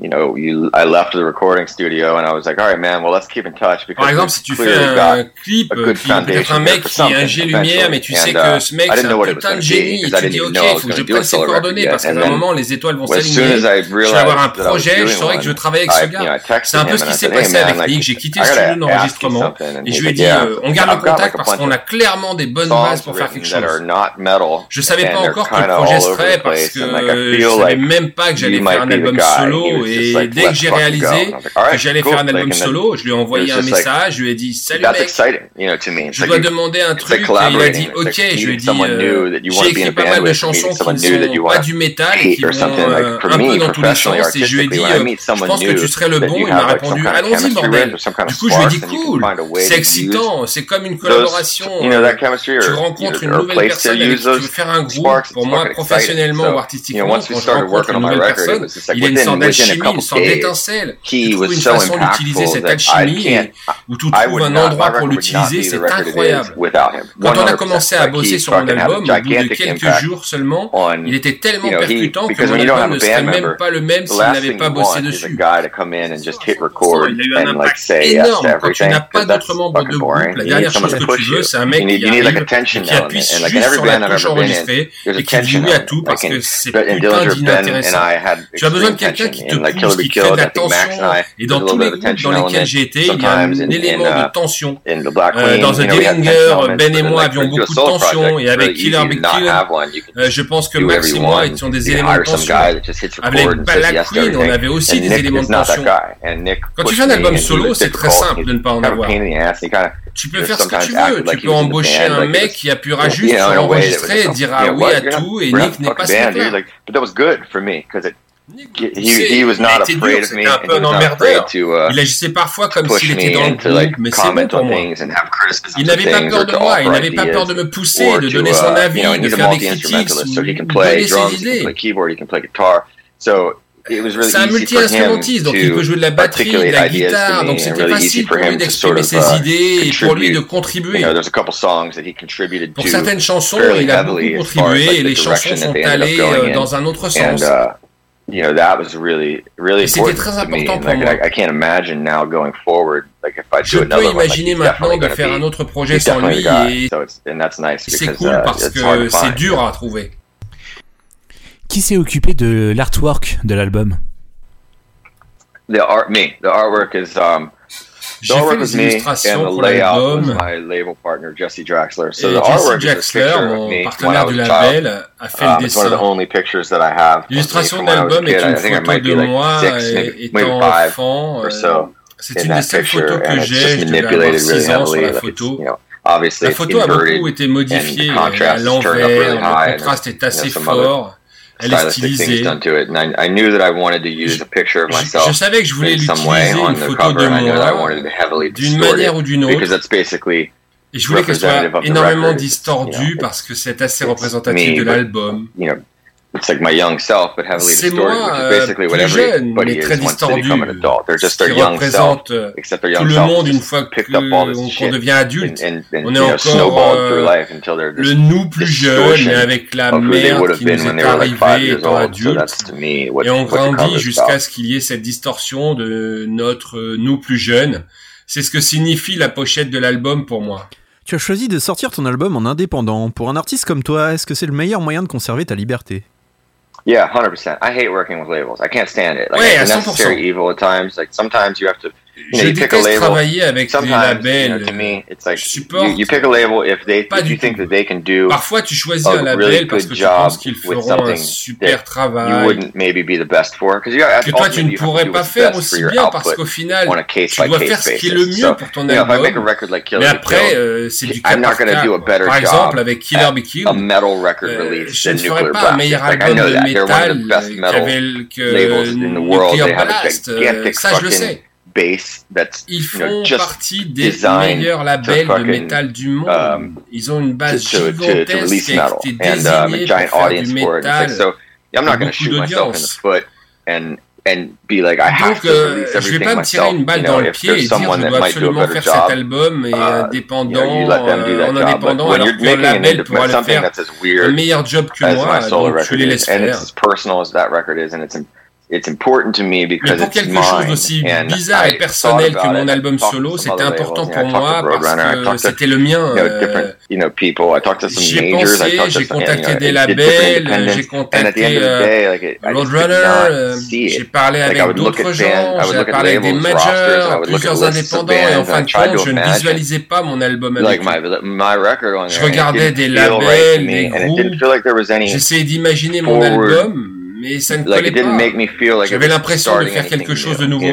you know, you, I left the recording studio and I was like, all right, man, well, let's keep in touch. Because Par exemple, si tu fais un clip, qui un mec qui est un lumière, mais tu sais que uh, ce mec c'est un putain de génie, et tu dis, ok, il faut que je prenne ses coordonnées parce qu'à un moment, les étoiles vont s'aligner. Je vais avoir un projet, je saurais que je veux travailler avec ce gars. C'est un peu ce qui s'est passé avec Nick. J'ai quitté le studio d'enregistrement et je lui ai dit, euh, on garde le contact parce qu'on a clairement des bonnes bases pour faire quelque chose. Je savais pas encore que le projet serait parce que je savais même pas que j'allais faire un album solo et dès que j'ai réalisé que j'allais faire un album solo, je lui ai envoyé un message, je lui ai dit salut mec, je dois demander un truc et il a dit ok, je lui ai dit euh, j'ai écrit pas mal de chansons qui ne sont pas du métal et qui vont euh, un peu dans tous les sens. Et je lui ai dit euh, je pense que tu serais le bon, il m'a répondu allons-y bordel. Du coup je lui ai dit cool, c'est excitant, c'est comme une collaboration, tu rencontres une nouvelle personne avec qui tu veux faire un groupe, pour moi professionnellement ou artistiquement, quand je rencontre une nouvelle personne, il y a une sorte d'alchimie, une sorte d'étincelle. Tu trouves une façon d'utiliser cette alchimie et, où tu trouves un endroit pour l'utiliser, c'est incroyable. Quand on a commencé à bosser sur mon album, au bout de quelques jours seulement, il était tellement percutant que mon album ne serait même pas le même s'il n'avait pas bossé dessus. Il a eu un impact énorme. Quand tu n'as pas d'autres membres de groupe, la dernière chose que tu veux, c'est un mec qui arrive, qui appuie juste sur la touche enregistrée et qui dit oui à tout parce que c'est putain d'inintéressant. Tu as besoin de quelqu'un qui te pousse, qui crée de la tension. Et dans tous les groupes dans lesquels j'ai été, il y a un élément de tension. Euh, dans The Dillinger, Ben et moi avions beaucoup de tension. Et avec Killer Big Kill, euh, je pense que Max et moi étions des éléments de tension. Avec Black Queen, on avait aussi des éléments de tension. Quand tu fais un album solo, c'est très simple de ne pas en avoir. Tu peux faire ce que tu veux. Tu peux embaucher un mec qui appuiera juste sur enregistrer et dira oui à tout et Nick n'est pas ce mec-là. He, he was not afraid of me. Un peu un emmerdeur. Uh, il agissait parfois comme s'il était dans le groupe, mais c'est bon pour moi. Il n'avait pas peur de moi, il n'avait pas peur de me pousser, de donner son uh, avis, de faire des critiques, de donner ses idées. C'est un multi-instrumentiste, donc il peut jouer de la batterie, de la guitare, donc c'était facile pour lui d'exprimer ses uh, idées et pour lui de contribuer. Pour certaines chansons, il a beaucoup contribué et les chansons sont allées euh, dans un autre sens. You know that was really really important très to me. Like, I, I, can't imagine now going forward like if I do another one, like, he's maintenant de faire un autre projet sans lui et so it's, and that's nice c'est cool uh, parce que c'est dur à trouver. Qui s'est occupé de l'artwork de l'album? The art, me. The artwork is um, J'ai fait les illustrations pour l'album. Jesse Draxler. So the Jesse Draxler, mon partenaire du label, a fait le um, dessin. L'illustration de l'album est une photo de moi étant enfant. Euh, c'est une des seules photos que j'ai. Je devais avoir 6 ans sur la photo. La photo a beaucoup été modifiée à l'envers, le contraste est assez fort. Elle est stylisée. Je, savais que je voulais l'utiliser une photo de moi d'une manière ou d'une autre. Et je voulais qu'elle soit énormément distordue parce que c'est assez représentatif de l'album. It's like my young self, but heavily distorted, which is basically what everybody is once they become an adult. They're just their young self, except their young self monde une fois picked up all this shit devient adulte. And, and, and, on est encore snowballed through life until they're le nous plus jeune, mais avec la merde qui nous est arrivée étant adulte. Et on grandit jusqu'à ce qu'il y ait cette distorsion de notre nous plus jeune. C'est ce que signifie la pochette de l'album pour moi. Tu as choisi de sortir ton album en indépendant. Pour un artiste comme toi, est-ce que c'est le meilleur moyen de conserver ta liberté? Yeah, hundred percent. I hate working with labels. I can't stand it. Like it's a necessary evil at times. Like sometimes you have to You je déteste travailler avec les labels. You know, it's like you, you, pick a label if they if you think that they can do Parfois, tu choisis un label really parce que tu penses qu'ils feront un super travail. You wouldn't maybe be the best for because you que toi tu ne pourrais pas faire aussi bien parce qu'au final tu dois faire ce qui est le mieux pour ton album. Mais après, euh, c'est du cas par cas. Par exemple, avec Killer Be Killed, euh, je ne ferais pas un meilleur album de métal que Nuclear Blast. Euh, ça, je le sais. Ils font partie des meilleurs labels de métal du monde. Um, Ils ont une base gigantesque qui a été um, désignée pour faire du métal. Donc, euh, je vais pas me tirer une balle dans le pied et dire je dois absolument faire cet album et uh, indépendant, euh, en indépendant, alors que le label pourra le faire un meilleur job que moi, donc je les laisse faire it's important to me because Mais pour quelque chose d'aussi bizarre et personnel que mon album solo, c'était important pour moi parce que c'était le mien. Euh, j'ai pensé, j'ai contacté des labels, euh, j'ai contacté euh, Roadrunner, euh, j'ai parlé avec d'autres gens, j'ai parlé avec des majors, plusieurs indépendants, et en fin de compte, je ne visualisais pas mon album avec eux. Je regardais des labels, des groupes, j'essayais d'imaginer mon album, mais ça ne collait pas. J'avais l'impression de faire quelque chose de nouveau.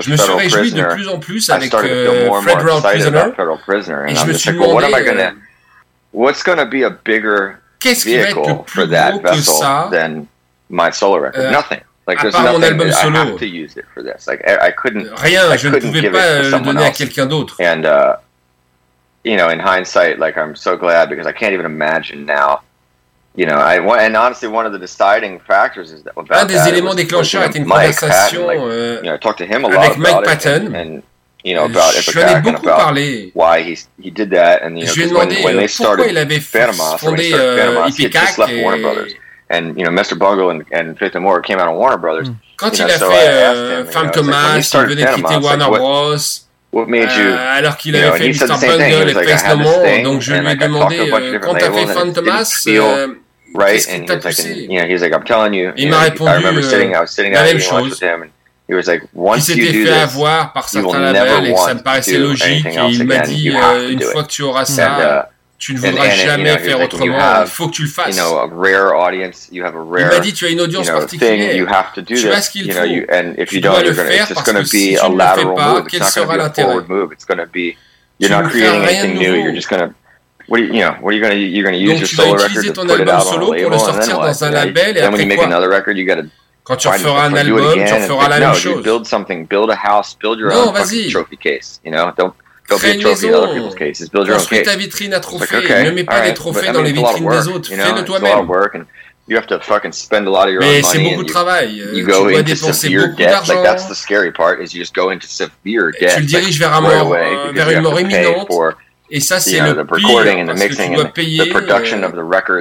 Je me suis réjoui de plus en plus avec euh, Federal Prisoner, et je me suis demandé euh, qu'est-ce qui va être le plus gros que ça? euh, Like, à part mon album solo. Euh, rien, je ne pouvais pas euh, le donner à quelqu'un d'autre. And you know, in hindsight, like I'm so glad because I can't even imagine now You know, I, and honestly, one of the deciding factors is that Un des that éléments déclencheurs était une Mike conversation Patton, euh, you know, to him a avec lot Mike Patton. And, you know, about je lui ai beaucoup parlé. Why he, he did that and, you know, je lui ai demandé when, euh, when they pourquoi il avait Fermas, fondé Fermas, euh, Ipecac et... Warner Brothers. And, you know, Mr. Bungle and, and Faith and Moore came out on Warner Brothers. Hmm. Quand you il a so fait euh, Femme Thomas, like, il venait quitter Warner Bros. Euh, alors qu'il avait know, fait Mr. Bungle et Face donc je lui ai demandé, euh, quand t'as fait Fantomas, euh, qu'est-ce qui t'a poussé? Il m'a répondu, euh, la même chose. Il s'était fait avoir par certains labels et ça me paraissait logique, et il m'a dit, une fois que tu auras ça tu ne voudras jamais you know, faire autrement. Il faut que tu le fasses. A rare audience, you have a rare, il m'a dit, tu as une audience particulière. Thing, to tu ce qu'il faut. Dois faire parce si tu ne le fais pas, quel sera l'intérêt? You're not creating anything new. You're just going you, know, what are you gonna, you're gonna use Donc, your solo solo pour le sortir dans un label et après quoi? Quand tu referas un album, tu referas la même chose. Build something, build a house, build your own trophy case. You know, don't Go Construis ta vitrine à trophées. Ne mets pas right, des trophées dans les vitrines des autres. Fais-le toi-même. C'est beaucoup de travail. You euh, tu dois dépenser beaucoup d'argent. Tu le diriges vers, euh, une mort imminente. Et ça, c'est le tu dois payer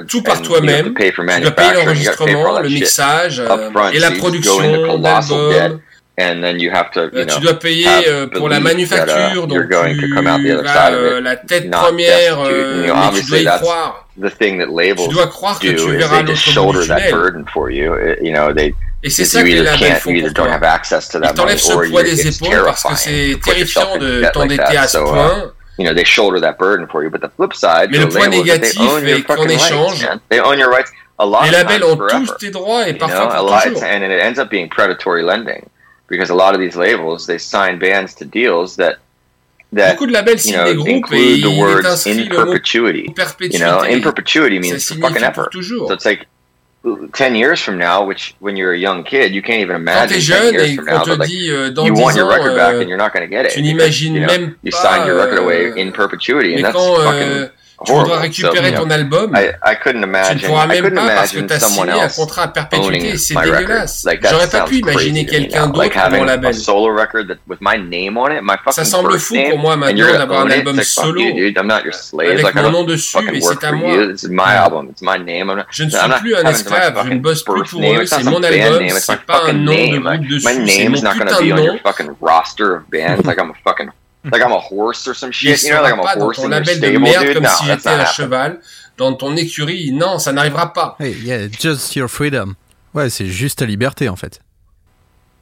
tout par toi-même. Tu dois payer l'enregistrement, le mixage, euh, et la production, l'album. And then you have to, you euh, know, tu dois payer euh, pour la uh, manufacture, that, donc tu as euh, la tête première, euh, you know, mais tu dois y croire. The thing that labels tu dois croire que tu verras l'autre for you. You know, they, et c'est ça que les labels font pour toi. Ils t'enlèvent ce poids des épaules parce que c'est terrifiant de t'endetter à ce uh, point. you know they shoulder that burden for you. But the flip side, Mais le point négatif they own your échange, rights. They own your rights. A lot Les labels of ont forever. tous tes droits et parfois you know, lot, And it ends up being predatory lending because a lot of these labels they sign bands to deals that that you know, include the words in perpetuity. You know, in perpetuity means fucking ever. So it's like 10 years from now, which when you're a young kid, you can't even imagine 10 years from now, but like, you want your record back and you're not going to get it. Tu you know, you sign your record away in perpetuity, and that's fucking Tu voudras récupérer ton album. I, tu ne pourras même pas parce que tu as signé un contrat à perpétuité. c'est dégueulasse. J'aurais pas pu imaginer quelqu'un d'autre like mon label. Ça semble fou pour moi maintenant d'avoir un album solo. avec mon nom dessus et c'est à moi. Je ne suis plus un esclave, je ne bosse plus pour eux, c'est mon album, c'est pas un nom de groupe dessus, c'est mon putain de nom. Like I'm a horse or some shit. You know, like I'm a horse ton label comme no, s'il était un cheval dans ton écurie. Non, ça n'arrivera pas. Hey, yeah, just your freedom. Ouais, c'est juste ta liberté en fait.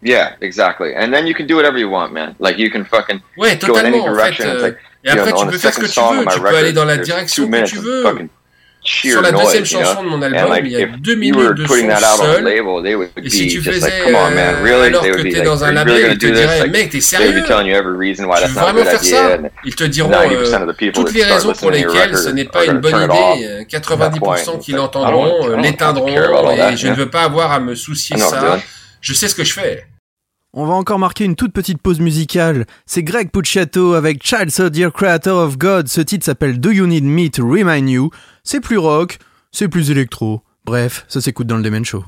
Yeah, exactly. And then you can do whatever you want, man. Like you can fucking go in any direction. Euh, et après, tu peux faire ce que tu veux. Tu peux aller dans la direction que tu veux sur la deuxième chanson de mon album, il y a deux minutes de son seul. Et si tu faisais euh, alors que t'es dans un label, ils te diraient, mec, t'es sérieux? Tu veux vraiment faire ça? Ils te diront euh, toutes les raisons pour lesquelles ce n'est pas une bonne idée. 90% euh, qui l'entendront, euh, l'éteindront, et je ne veux pas avoir à me soucier de ça. Je sais ce que je fais. On va encore marquer une toute petite pause musicale. C'est Greg Pucciato avec Child Dear Creator of God. Ce titre s'appelle Do You Need Me to Remind You? C'est plus rock, c'est plus électro. Bref, ça s'écoute dans le Demen Show.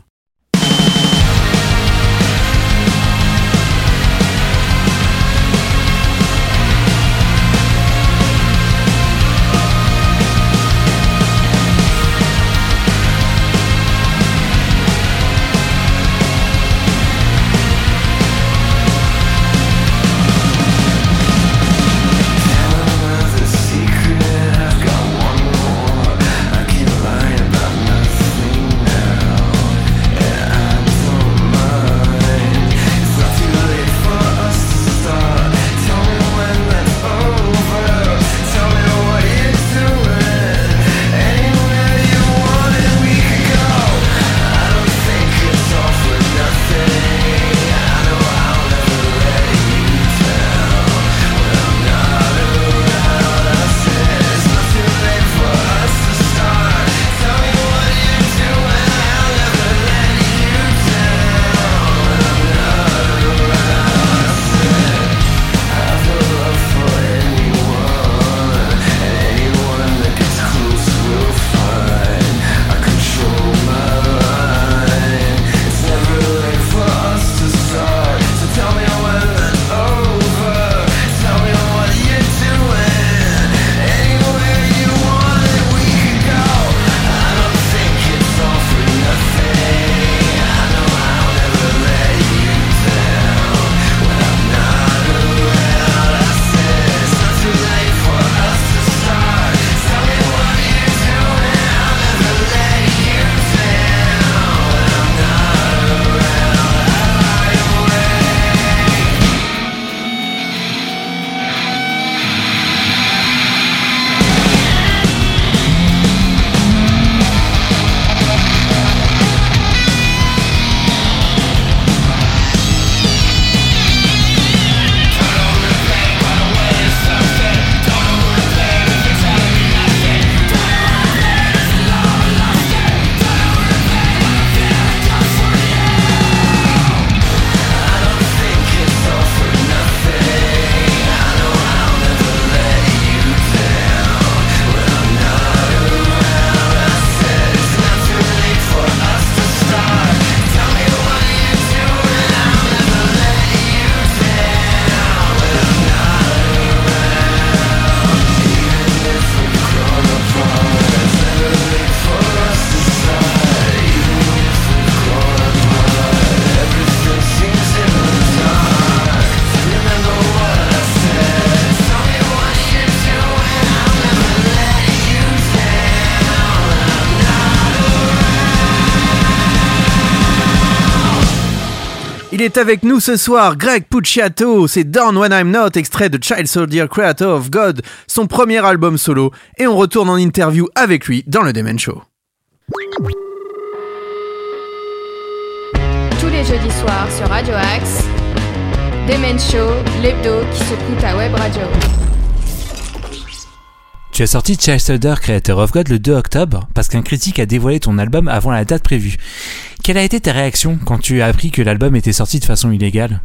Est avec nous ce soir, Greg Pucciato, c'est Down When I'm Not, extrait de Child Soldier Creator of God, son premier album solo, et on retourne en interview avec lui dans le Demen Show. Tous les jeudis soirs sur Radio Axe, Demen Show, l'hebdo qui se à web radio. Tu as sorti Child Soldier Creator of God le 2 octobre parce qu'un critique a dévoilé ton album avant la date prévue. Quelle a été ta réaction quand tu as appris que l'album était sorti de façon illégale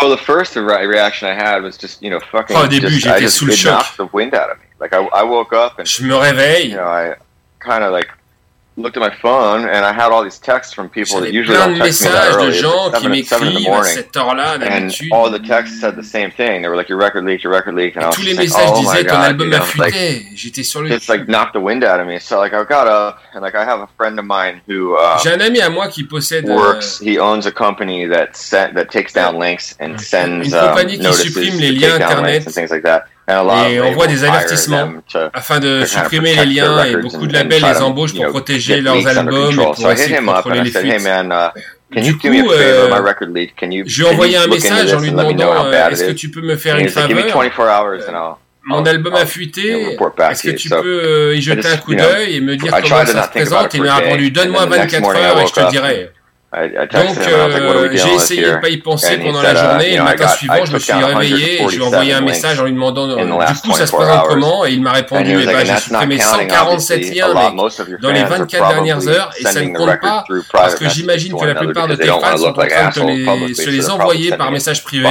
Well, the first reaction I had was just, you know, fucking. Oh, au début, j'étais sous le choc. The wind out of me. Like I, I woke up and. Je me réveille. You know, I kind of like looked at my phone and I had all these texts from people that usually don't text me that early. De gens qui m'écrivent à cette heure-là And all the texts said the same thing. They were like, "Your record leaked, your record leaked." And I was like, messages oh my God, album you know, like, J'étais sur le. It's like knocked the wind out of me. So like I got up and like I have a friend of mine who. Uh, J'ai un ami à moi qui possède. Works. He owns a company that sent that takes down links and sends um, qui supprime les liens internet. and things like that. Et envoie des avertissements afin de supprimer les liens et beaucoup de labels les embauchent pour protéger leurs albums et pour essayer de contrôler les fuites. Du coup, euh, je lui ai envoyé un message en lui demandant euh, est-ce que tu peux me faire une faveur? mon album a fuité. Est-ce que tu peux euh, y jeter un coup d'œil et me dire comment ça se présente. Il m'a répondu donne-moi 24 heures et je te dirai. Donc euh, j'ai essayé de pas y penser pendant la journée et le matin suivant je me suis réveillé et je lui ai envoyé un message en lui demandant du coup ça se présente comment? Et il m'a répondu eh ben, j'ai supprimé 147 liens dans les 24 dernières heures et ça ne compte pas parce que j'imagine que la plupart de tes fans sont en train de se les envoyer par message privé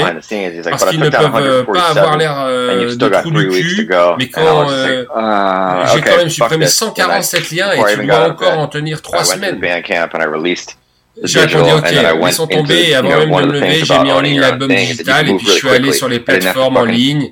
parce qu'ils ne peuvent pas avoir l'air de trou du cul mais quand j'ai quand même supprimé 147 liens et tu dois encore en tenir 3 semaines j'ai répondu ok, ils sont tombés et avant même de me lever, j'ai mis en ligne l'album digital et puis je suis allé sur les plateformes en ligne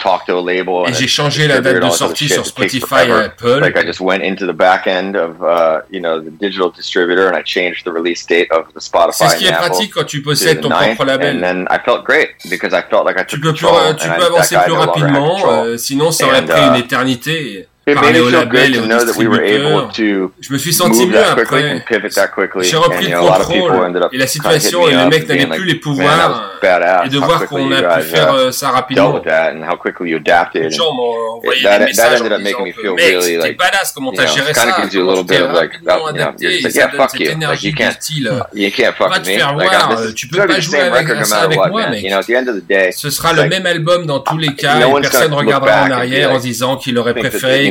et j'ai changé la date de sortie sur Spotify et Apple. Like I just went into the back end of uh, you know the digital distributor and I changed the release date of the Spotify. C'est ce qui est pratique quand tu possèdes ton propre label. And then I felt great because I felt like I took tu peux, control tu peux avancer plus rapidement, euh, sinon ça aurait pris une éternité. Know that we were able to je me suis senti mieux après. J'ai repris le contrôle et la situation et les mecs n'avaient plus les pouvoirs et de voir qu'on a pu faire uh, ça rapidement. Les gens m'ont envoyé des messages en disant mec c'était badass comment t'as géré ça, comment t'es rapidement adapté? et ça donne cette énergie du style *laughs* va te faire voir, tu peux pas jouer avec ça avec moi mec. Ce sera le même album dans tous les cas et personne regardera en arrière en disant qu'il aurait préféré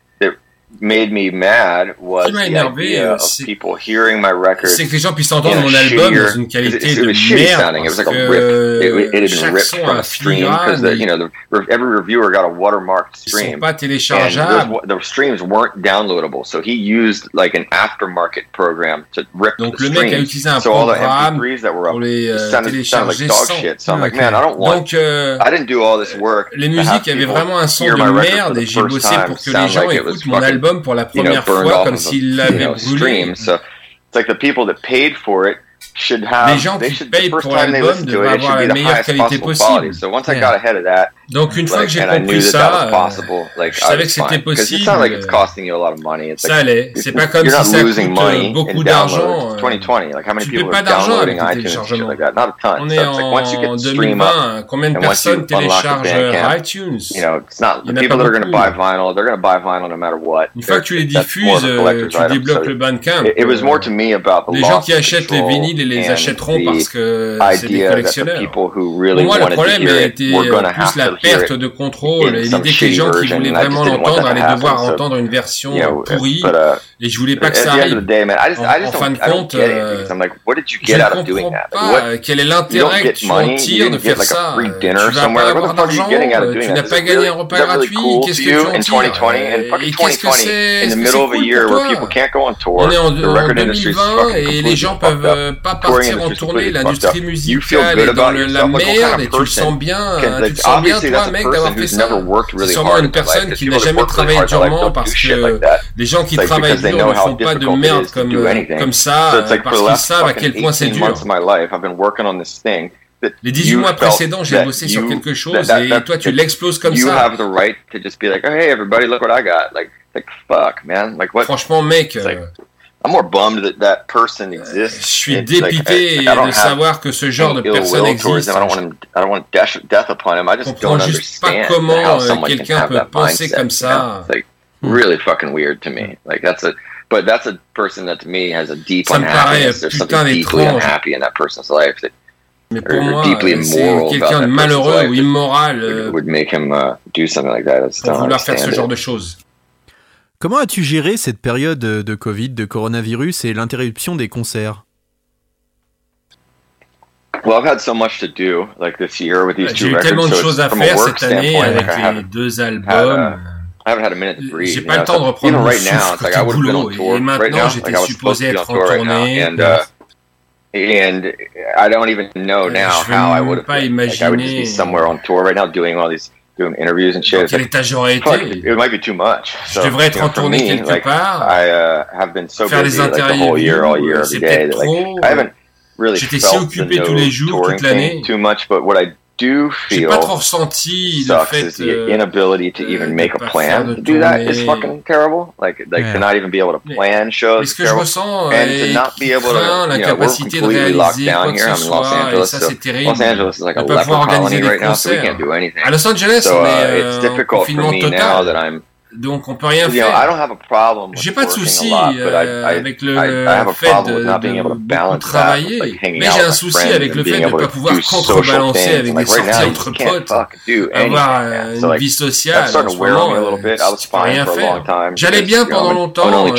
made me mad was the idea of people hearing my record. C'est que les gens puissent entendre mon album dans une qualité de merde. It was like a rip. It, it had been ripped from a stream because you know the, every reviewer got a watermarked stream. Pas téléchargeables. And those, the streams weren't downloadable, so he used like an aftermarket program to rip Donc the le streams. mec a utilisé un so all the programme MP3s that were up les euh, sounded, sounded like dog shit. So I'm like, man, I don't want. Donc euh, I didn't do all this work. les musiques avaient vraiment un son de my record for merde et j'ai bossé pour que les gens like it was écoutent mon fucking, album pour la you know, première burned fois off comme of a, s'ils you l'avaient know, brûlé. stream. So it's like the people that paid for it should have. Les gens they qui should, payent the first pour time they l'album listen to devraient it, it avoir should be la the meilleure highest qualité possible quality. possible. So once I Yeah. got ahead of that, Donc une fois like, que j'ai compris ça, possible, like je savais que c'était possible. not like it's costing you a lot of money. It's ça allait. C'est pas comme si not ça coûte euh, beaucoup d'argent. euh, It's 2020. Like how many tu are pas d'argent avec. On est en get the stream up, 2020. Combien de personnes téléchargent iTunes? Il y the en a people pas beaucoup. Une fois que tu les diffuses, euh, tu débloques le Bandcamp. euh, Les gens qui achètent les vinyles les achèteront parce que c'est des collectionneurs. Pour moi, le problème hear a it été were euh, going to plus la perte de contrôle et l'idée que les gens qui voulaient vraiment l'entendre allaient devoir entendre une version pourrie uh, et je voulais pas que ça arrive. day, En, en fin de compte, euh, like, what did you je get ne out of doing comprends that? pas What, euh, quel est l'intérêt que get tu en tires de faire like a ça. free Euh, dinner Tu vas pas avoir d'argent, tu n'as pas gagné un repas gratuit, qu'est-ce que tu en in tires? 2020 Et qu'est-ce que 2020 c'est? in Est-ce the que middle c'est of a cool year pour where toi? people can't go on tour? On est en, The en record industry is 2020 fucking et les completely gens fucked peuvent up. euh, pas Touring partir en industry's tournée, completely fucked l'industrie up. You feel musicale good est dans about le, dur ne font pas de merde comme, euh, comme ça so parce qu'ils savent à quel point c'est dur. Les 18 mois précédents, j'ai bossé sur quelque chose et toi, tu l'exploses comme ça. Franchement, mec. Je suis dépité de savoir que ce genre de personne existe. Je I comprends juste pas comment euh, quelqu'un peut penser comme ça. Hmm. really fucking weird to me. Hmm. Like that's a, but that's a person that to me has a deep deeply unhappy in that person's life malheureux ou immoral euh, would make him uh, do something like that. Vouloir faire ce genre de choses. Comment as-tu géré cette période de Covid, de coronavirus et l'interruption des concerts? Well, I've had so much to do like this year with these bah, two J'ai tellement de choses à faire cette année avec les deux albums. I haven't had a minute to breathe. J'ai pas know, le temps de reprendre right now, it's like I would have been on tour. Et maintenant, right j'étais like supposé être en tournée. Right and, uh, and I don't even know euh, now how I would have. Pas imaginer. Like, I would just be somewhere euh, on tour right now doing all these doing interviews and shit. Quel état j'aurais été? It might be too much. So, je devrais être en tournée me, quelque like, part. I uh, have been so faire busy like, the whole year, all year, every day. Like, I haven't really felt si occupé tous les jours. Too much, but what I do feel ressenti fait is the inability to even make a plan to do that is fucking terrible. Like like yeah. to not even be able to plan mais, shows. Mais ce que je ressens and to not be able to you know, we're completely locked down here. I'm in Los Angeles. Ça, so. Los Angeles is like a leper colony right now, so we can't do anything. À Los Angeles, so, uh, uh, it's difficult for me total. now that I'm Donc on peut rien faire. J'ai pas de souci euh, avec le fait de, travailler, mais j'ai un souci avec le fait de ne pas pouvoir contrebalancer avec des sorties entre potes, avoir euh, une vie sociale. En ce moment, rien faire. J'allais bien pendant longtemps. Euh,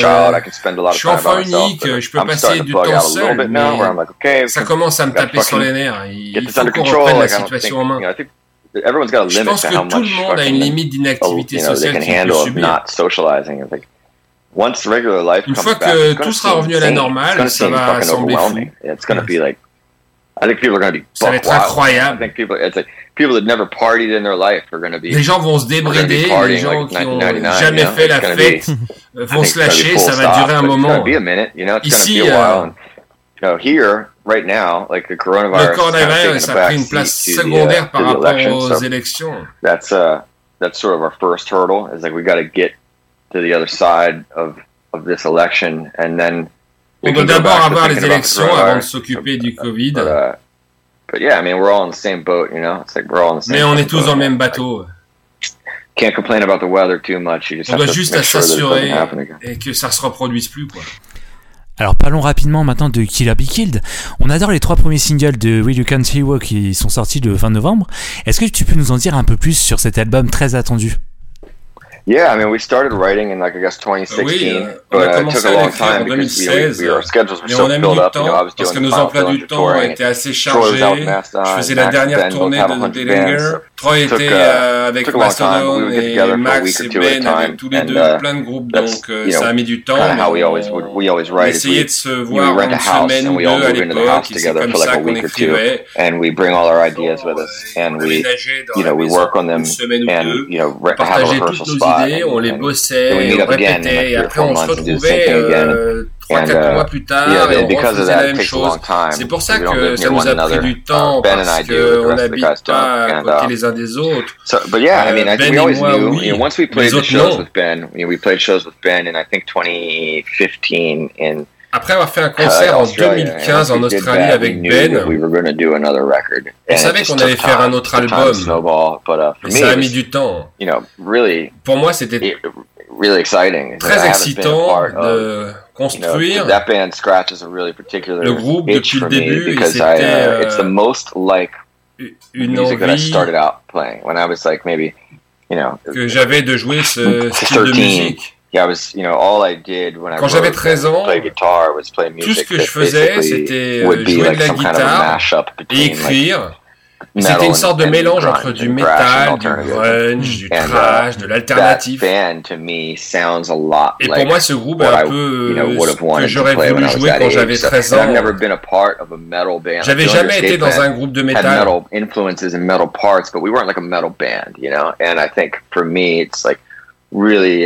je suis enfant unique, je peux passer du temps seul, mais ça commence à me taper sur les nerfs. Il faut qu'on reprenne la situation en main. everyone's got a limit to que how tout much le monde a une limite d'inactivité oh, sociale you know, qu'ils subir. Not socializing. Like, once regular life une comes fois que back, tout sera revenu à la normale, ça va sembler fou. It's gonna be like, I think people are gonna be ça va être incroyable. I think people, it's like, people that never partied in their life are gonna be, les gens vont se débrider, les gens like qui n'ont jamais fait la fête vont se lâcher, ça va durer un moment. Ici, euh, here, right now, like the coronavirus le coronavirus ça a pris une place secondaire the, uh, par rapport aux so élections. That's uh, that's sort of our first hurdle. Is like we got to get to the other side of of this election, and then on doit d'abord avoir les élections avant de s'occuper du Covid. Uh, but, yeah, I mean, we're all in the same boat, you know? It's like we're all in. Mais on est tous dans le même bateau. Can't complain about the weather too much. You just on doit juste sure s'assurer et que ça se reproduise plus, quoi. Alors parlons rapidement maintenant de Killer Be Killed. On adore les trois premiers singles de Will You Can't qui sont sortis le 20 novembre. Est-ce que tu peux nous en dire un peu plus sur cet album très attendu? Yeah, I mean, we started writing in like I guess uh, 2016, oui, but uh, it took uh, euh, a long time because we, we, our schedules were so filled up. You know, I was doing parce que nos emplois du temps étaient assez chargés. Je faisais la dernière tournée de Dellinger. Troy était avec Mastodon et Max et Ben avec tous les deux, uh, plein de groupes, donc euh, ça a mis du temps. On essayait de we voir une semaine ou deux à for like a week or two. And we bring all our ideas with us, and we, you know, we work on them, and you know, have a rehearsal spot. on les bossait, on répétait, et après on se retrouvait euh, 3-4 mois plus tard et on refaisait la même chose. C'est pour ça que ça nous a pris du temps, parce qu'on n'habite pas à côté les uns des autres. Euh, ben et moi, oui, les autres non. Après avoir fait un concert en 2015 en Australie avec Ben, on savait qu'on allait faire un autre album, mais ça a mis du temps. Pour moi, c'était très excitant de construire le groupe depuis le début et c'était euh, une envie que j'avais de jouer ce *laughs* style de musique. Quand j'avais 13 ans, tout ce que je faisais, c'était euh, jouer de la guitare et écrire. C'était une sorte de mélange entre du metal, du grunge, du uh, trash, de l'alternatif. Et pour moi, ce groupe est un peu ce que j'aurais voulu jouer quand j'avais 13 ans. J'avais jamais été dans un groupe de métal.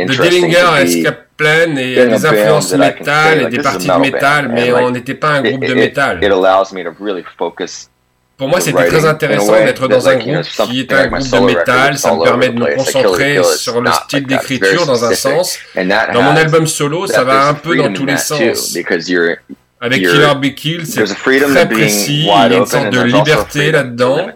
De Dillinger à Skaplan et des influences métal et des parties de métal, mais on n'était pas un groupe de métal. pour moi, c'était très intéressant d'être dans un groupe qui est un groupe de métal. Ça me permet de me concentrer sur le style d'écriture dans un sens. Dans mon album solo, ça va un peu dans tous les sens. Avec Killer Be Kill, c'est très précis, il y a une sorte de liberté là-dedans.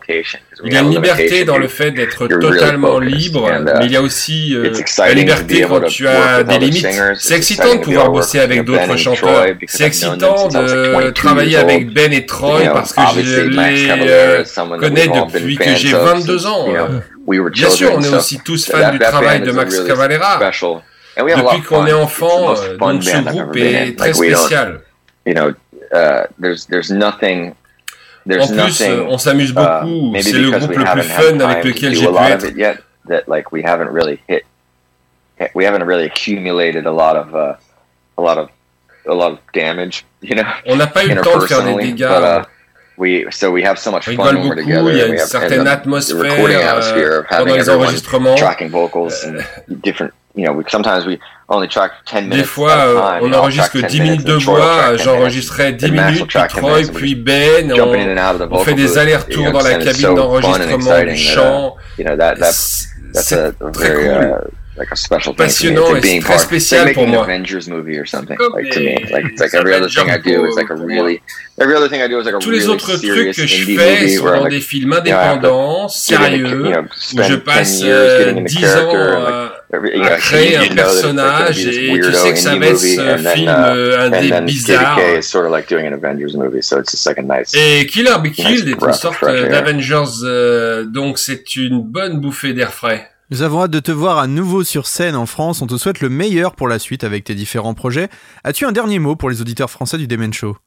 Il y a une liberté dans le fait d'être totalement libre, uh, mais il y a aussi euh, la liberté quand tu as des limites. C'est excitant de pouvoir bosser avec d'autres chanteurs. C'est excitant de travailler avec Ben et Troy parce que je les euh, connais depuis que j'ai 22 ans. Bien sûr, on est aussi tous fans du travail de Max Cavalera. Depuis qu'on est enfant, euh, donc ce groupe est très spécial you know, uh, there's there's nothing. There's en plus, nothing, on s'amuse uh, beaucoup. Uh, c'est le groupe le plus fun avec lequel j'ai pu être. Yet, that like we haven't really hit, we haven't really accumulated a lot of uh, a lot of a lot of damage. *laughs* You know, on n'a pas eu le temps de faire des dégâts. But, uh, we so we have so much fun when we're together. Il y a une certaine atmosphère euh, pendant les enregistrements. Tracking vocals and different you know, we, sometimes we only track 10 minutes Des fois, euh, on enregistre que 10 minutes de voix. J'enregistrais 10 minutes, puis Troy, puis Ben. On, on fait des allers-retours dans la cabine d'enregistrement du chant. C'est très cool. like a special passionnant moi. Avengers movie or something like to me like it's like every other thing I do is like a really every other thing I do is like a Tous les autres trucs que je fais sont dans des films indépendants, sérieux, où je passe 10 ans à créer un personnage et tu sais que ça va être ce film indé bizarre. Et Killer Be Killed est une sorte d'Avengers, donc c'est une bonne bouffée d'air frais. Nous avons hâte de te voir à nouveau sur scène en France. On te souhaite le meilleur pour la suite avec tes différents projets. As-tu un dernier mot pour les auditeurs français du Demen Show?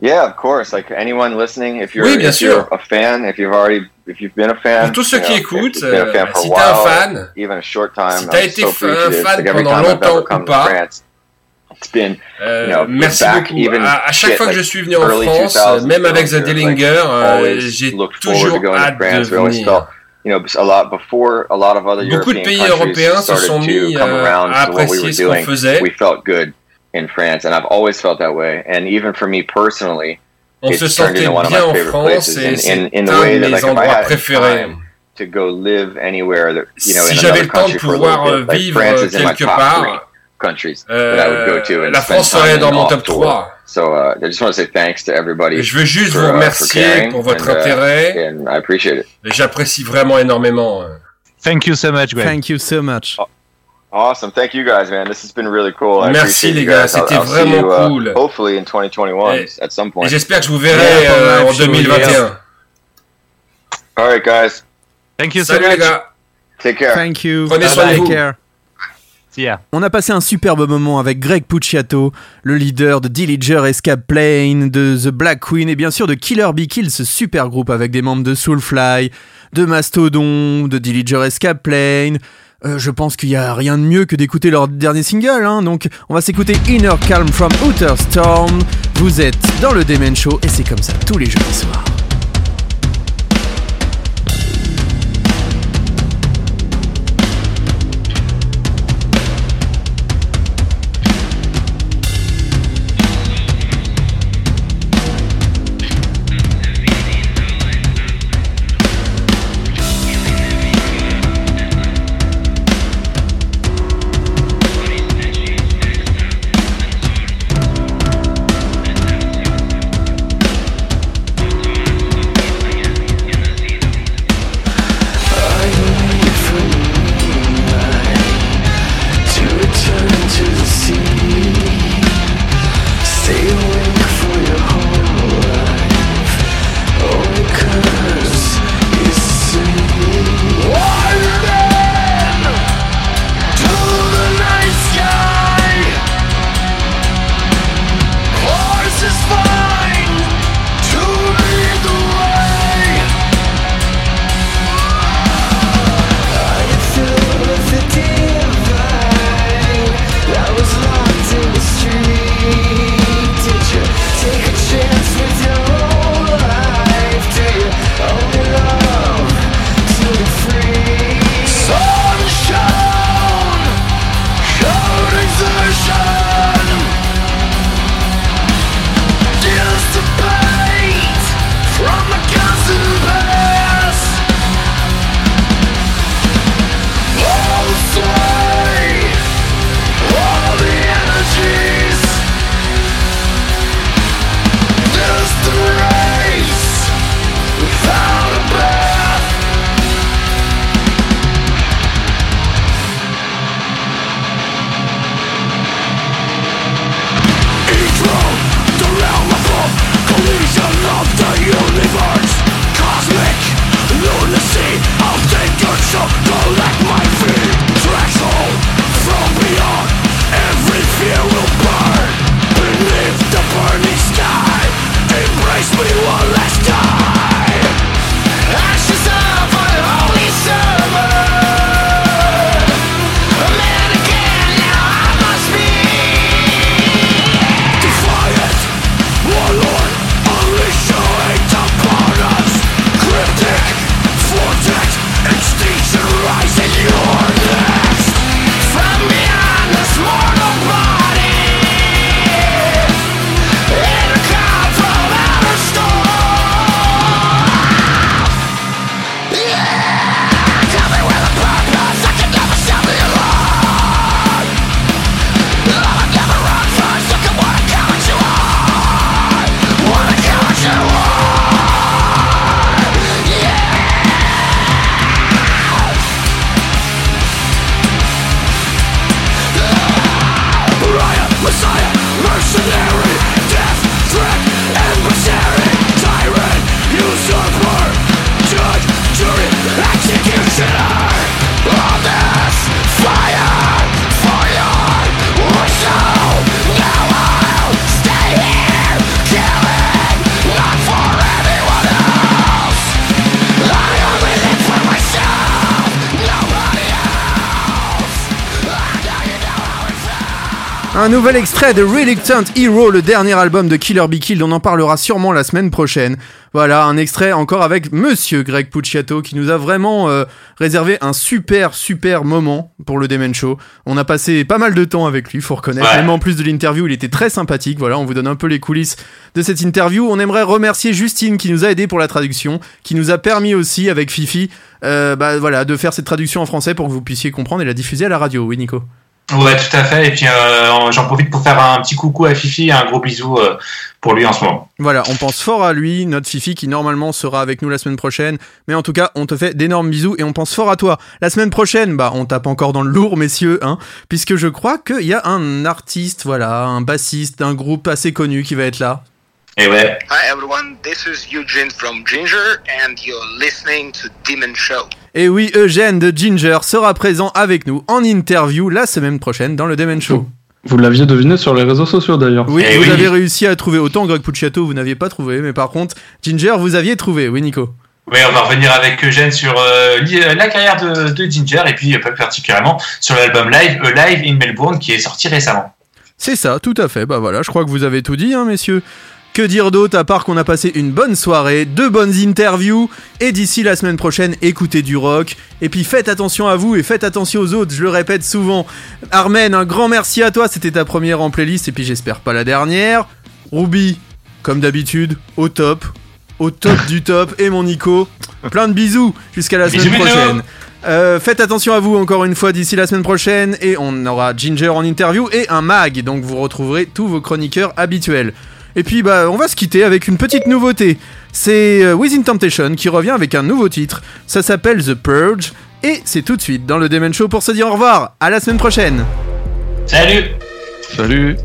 Yeah, of course. Like anyone listening, if you're, oui, bien if sûr. you're a fan, if you've already, if you've been a fan, tous ceux qui écoutent, euh, si t'es un fan, even a short time, si t'as été so un euh, fan like pendant longtemps ou pas, France, been, euh, you know, merci beaucoup. À, à, chaque fois que je suis venu en France, même avec The Dillinger, euh, j'ai toujours hâte de venir. Beaucoup de pays européens se sont mis euh, à apprécier ce qu'on faisait. in France, and I've always felt that way. And even for me personally, on se sentait bien en France et c'est un de mes endroits préférés. To go live anywhere that, you know, si j'avais le temps de pouvoir vivre quelque part, euh, la France serait dans mon top 3. So uh, I just want to say thanks to everybody. Je veux juste for, vous uh, remercier pour votre and, uh, intérêt. and I appreciate it. J'apprécie vraiment énormément. Thank you so much, Greg. Thank you so much. Awesome. Thank you guys, man. This has been really cool. I Merci les gars, c'était vraiment you, uh, cool. hopefully in 2021 et, at some point. J'espère que je vous verrai yeah, euh, en 2021. All right, guys. Thank you so Salut much. les gars. Take care. Thank you. Prenez soin de vous. Care. On a passé un superbe moment avec Greg Pucciato, le leader de Dillinger Escape Plane, de The Black Queen et bien sûr de Killer Be Kill, ce super groupe avec des membres de Soulfly, de Mastodon, de Dillinger Escape Plane. Euh, je pense qu'il n'y a rien de mieux que d'écouter leur dernier single, hein, donc on va s'écouter Inner Calm from Outer Storm. Vous êtes dans le Demen Show et c'est comme ça tous les jeudis soirs. Un nouvel extrait de Reluctant Hero, le dernier album de Killer Be Killed, on en parlera sûrement la semaine prochaine. Voilà, un extrait encore avec Monsieur Greg Pucciato qui nous a vraiment euh, réservé un super super moment pour le Demen Show. On a passé pas mal de temps avec lui, faut reconnaître. Même en plus de l'interview, il était très sympathique. Voilà, on vous donne un peu les coulisses de cette interview. On aimerait remercier Justine qui nous a aidé pour la traduction, qui nous a permis aussi avec Fifi, euh, bah voilà, de faire cette traduction en français pour que vous puissiez comprendre et la diffuser à la radio. Oui, Nico. Ouais, tout à fait. Et puis euh, j'en profite pour faire un petit coucou à Fifi et un gros bisou euh, pour lui en ce moment. Voilà, on pense fort à lui, notre Fifi qui normalement sera avec nous la semaine prochaine. Mais en tout cas, on te fait d'énormes bisous et on pense fort à toi. La semaine prochaine, bah on tape encore dans le lourd, messieurs, hein, puisque je crois qu'il y a un artiste, voilà, un bassiste d'un groupe assez connu qui va être là. Et ouais. Hi everyone, this is Eugene from Ginger and you're listening to Demon Show. Et oui, Eugène de Ginger sera présent avec nous en interview la semaine prochaine dans le Demon Show. Vous l'aviez deviné sur les réseaux sociaux d'ailleurs. Oui, vous avez réussi à trouver autant Greg Pucciato, vous n'aviez pas trouvé, mais par contre, Ginger, vous aviez trouvé, oui Nico. Oui, on va revenir avec Eugène sur euh, la carrière de, de, Ginger et puis plus particulièrement sur l'album Live, A Live in Melbourne qui est sorti récemment. C'est ça, tout à fait. Bah voilà, je crois que vous avez tout dit, hein, messieurs. Que dire d'autre à part qu'on a passé une bonne soirée, deux bonnes interviews, et d'ici la semaine prochaine, écoutez du rock. Et puis faites attention à vous et faites attention aux autres, je le répète souvent. Armen, un grand merci à toi, c'était ta première en playlist, et puis j'espère pas la dernière. Ruby, comme d'habitude, au top, au top du top, et mon Nico, plein de bisous, jusqu'à la semaine prochaine. Euh, faites attention à vous encore une fois d'ici la semaine prochaine et on aura Ginger en interview et un mag, donc vous retrouverez tous vos chroniqueurs habituels. Et puis bah on va se quitter avec une petite nouveauté. C'est euh, Within Temptation qui revient avec un nouveau titre. Ça s'appelle The Purge et c'est tout de suite dans le Demon Show pour se dire au revoir. À la semaine prochaine. Salut. Salut.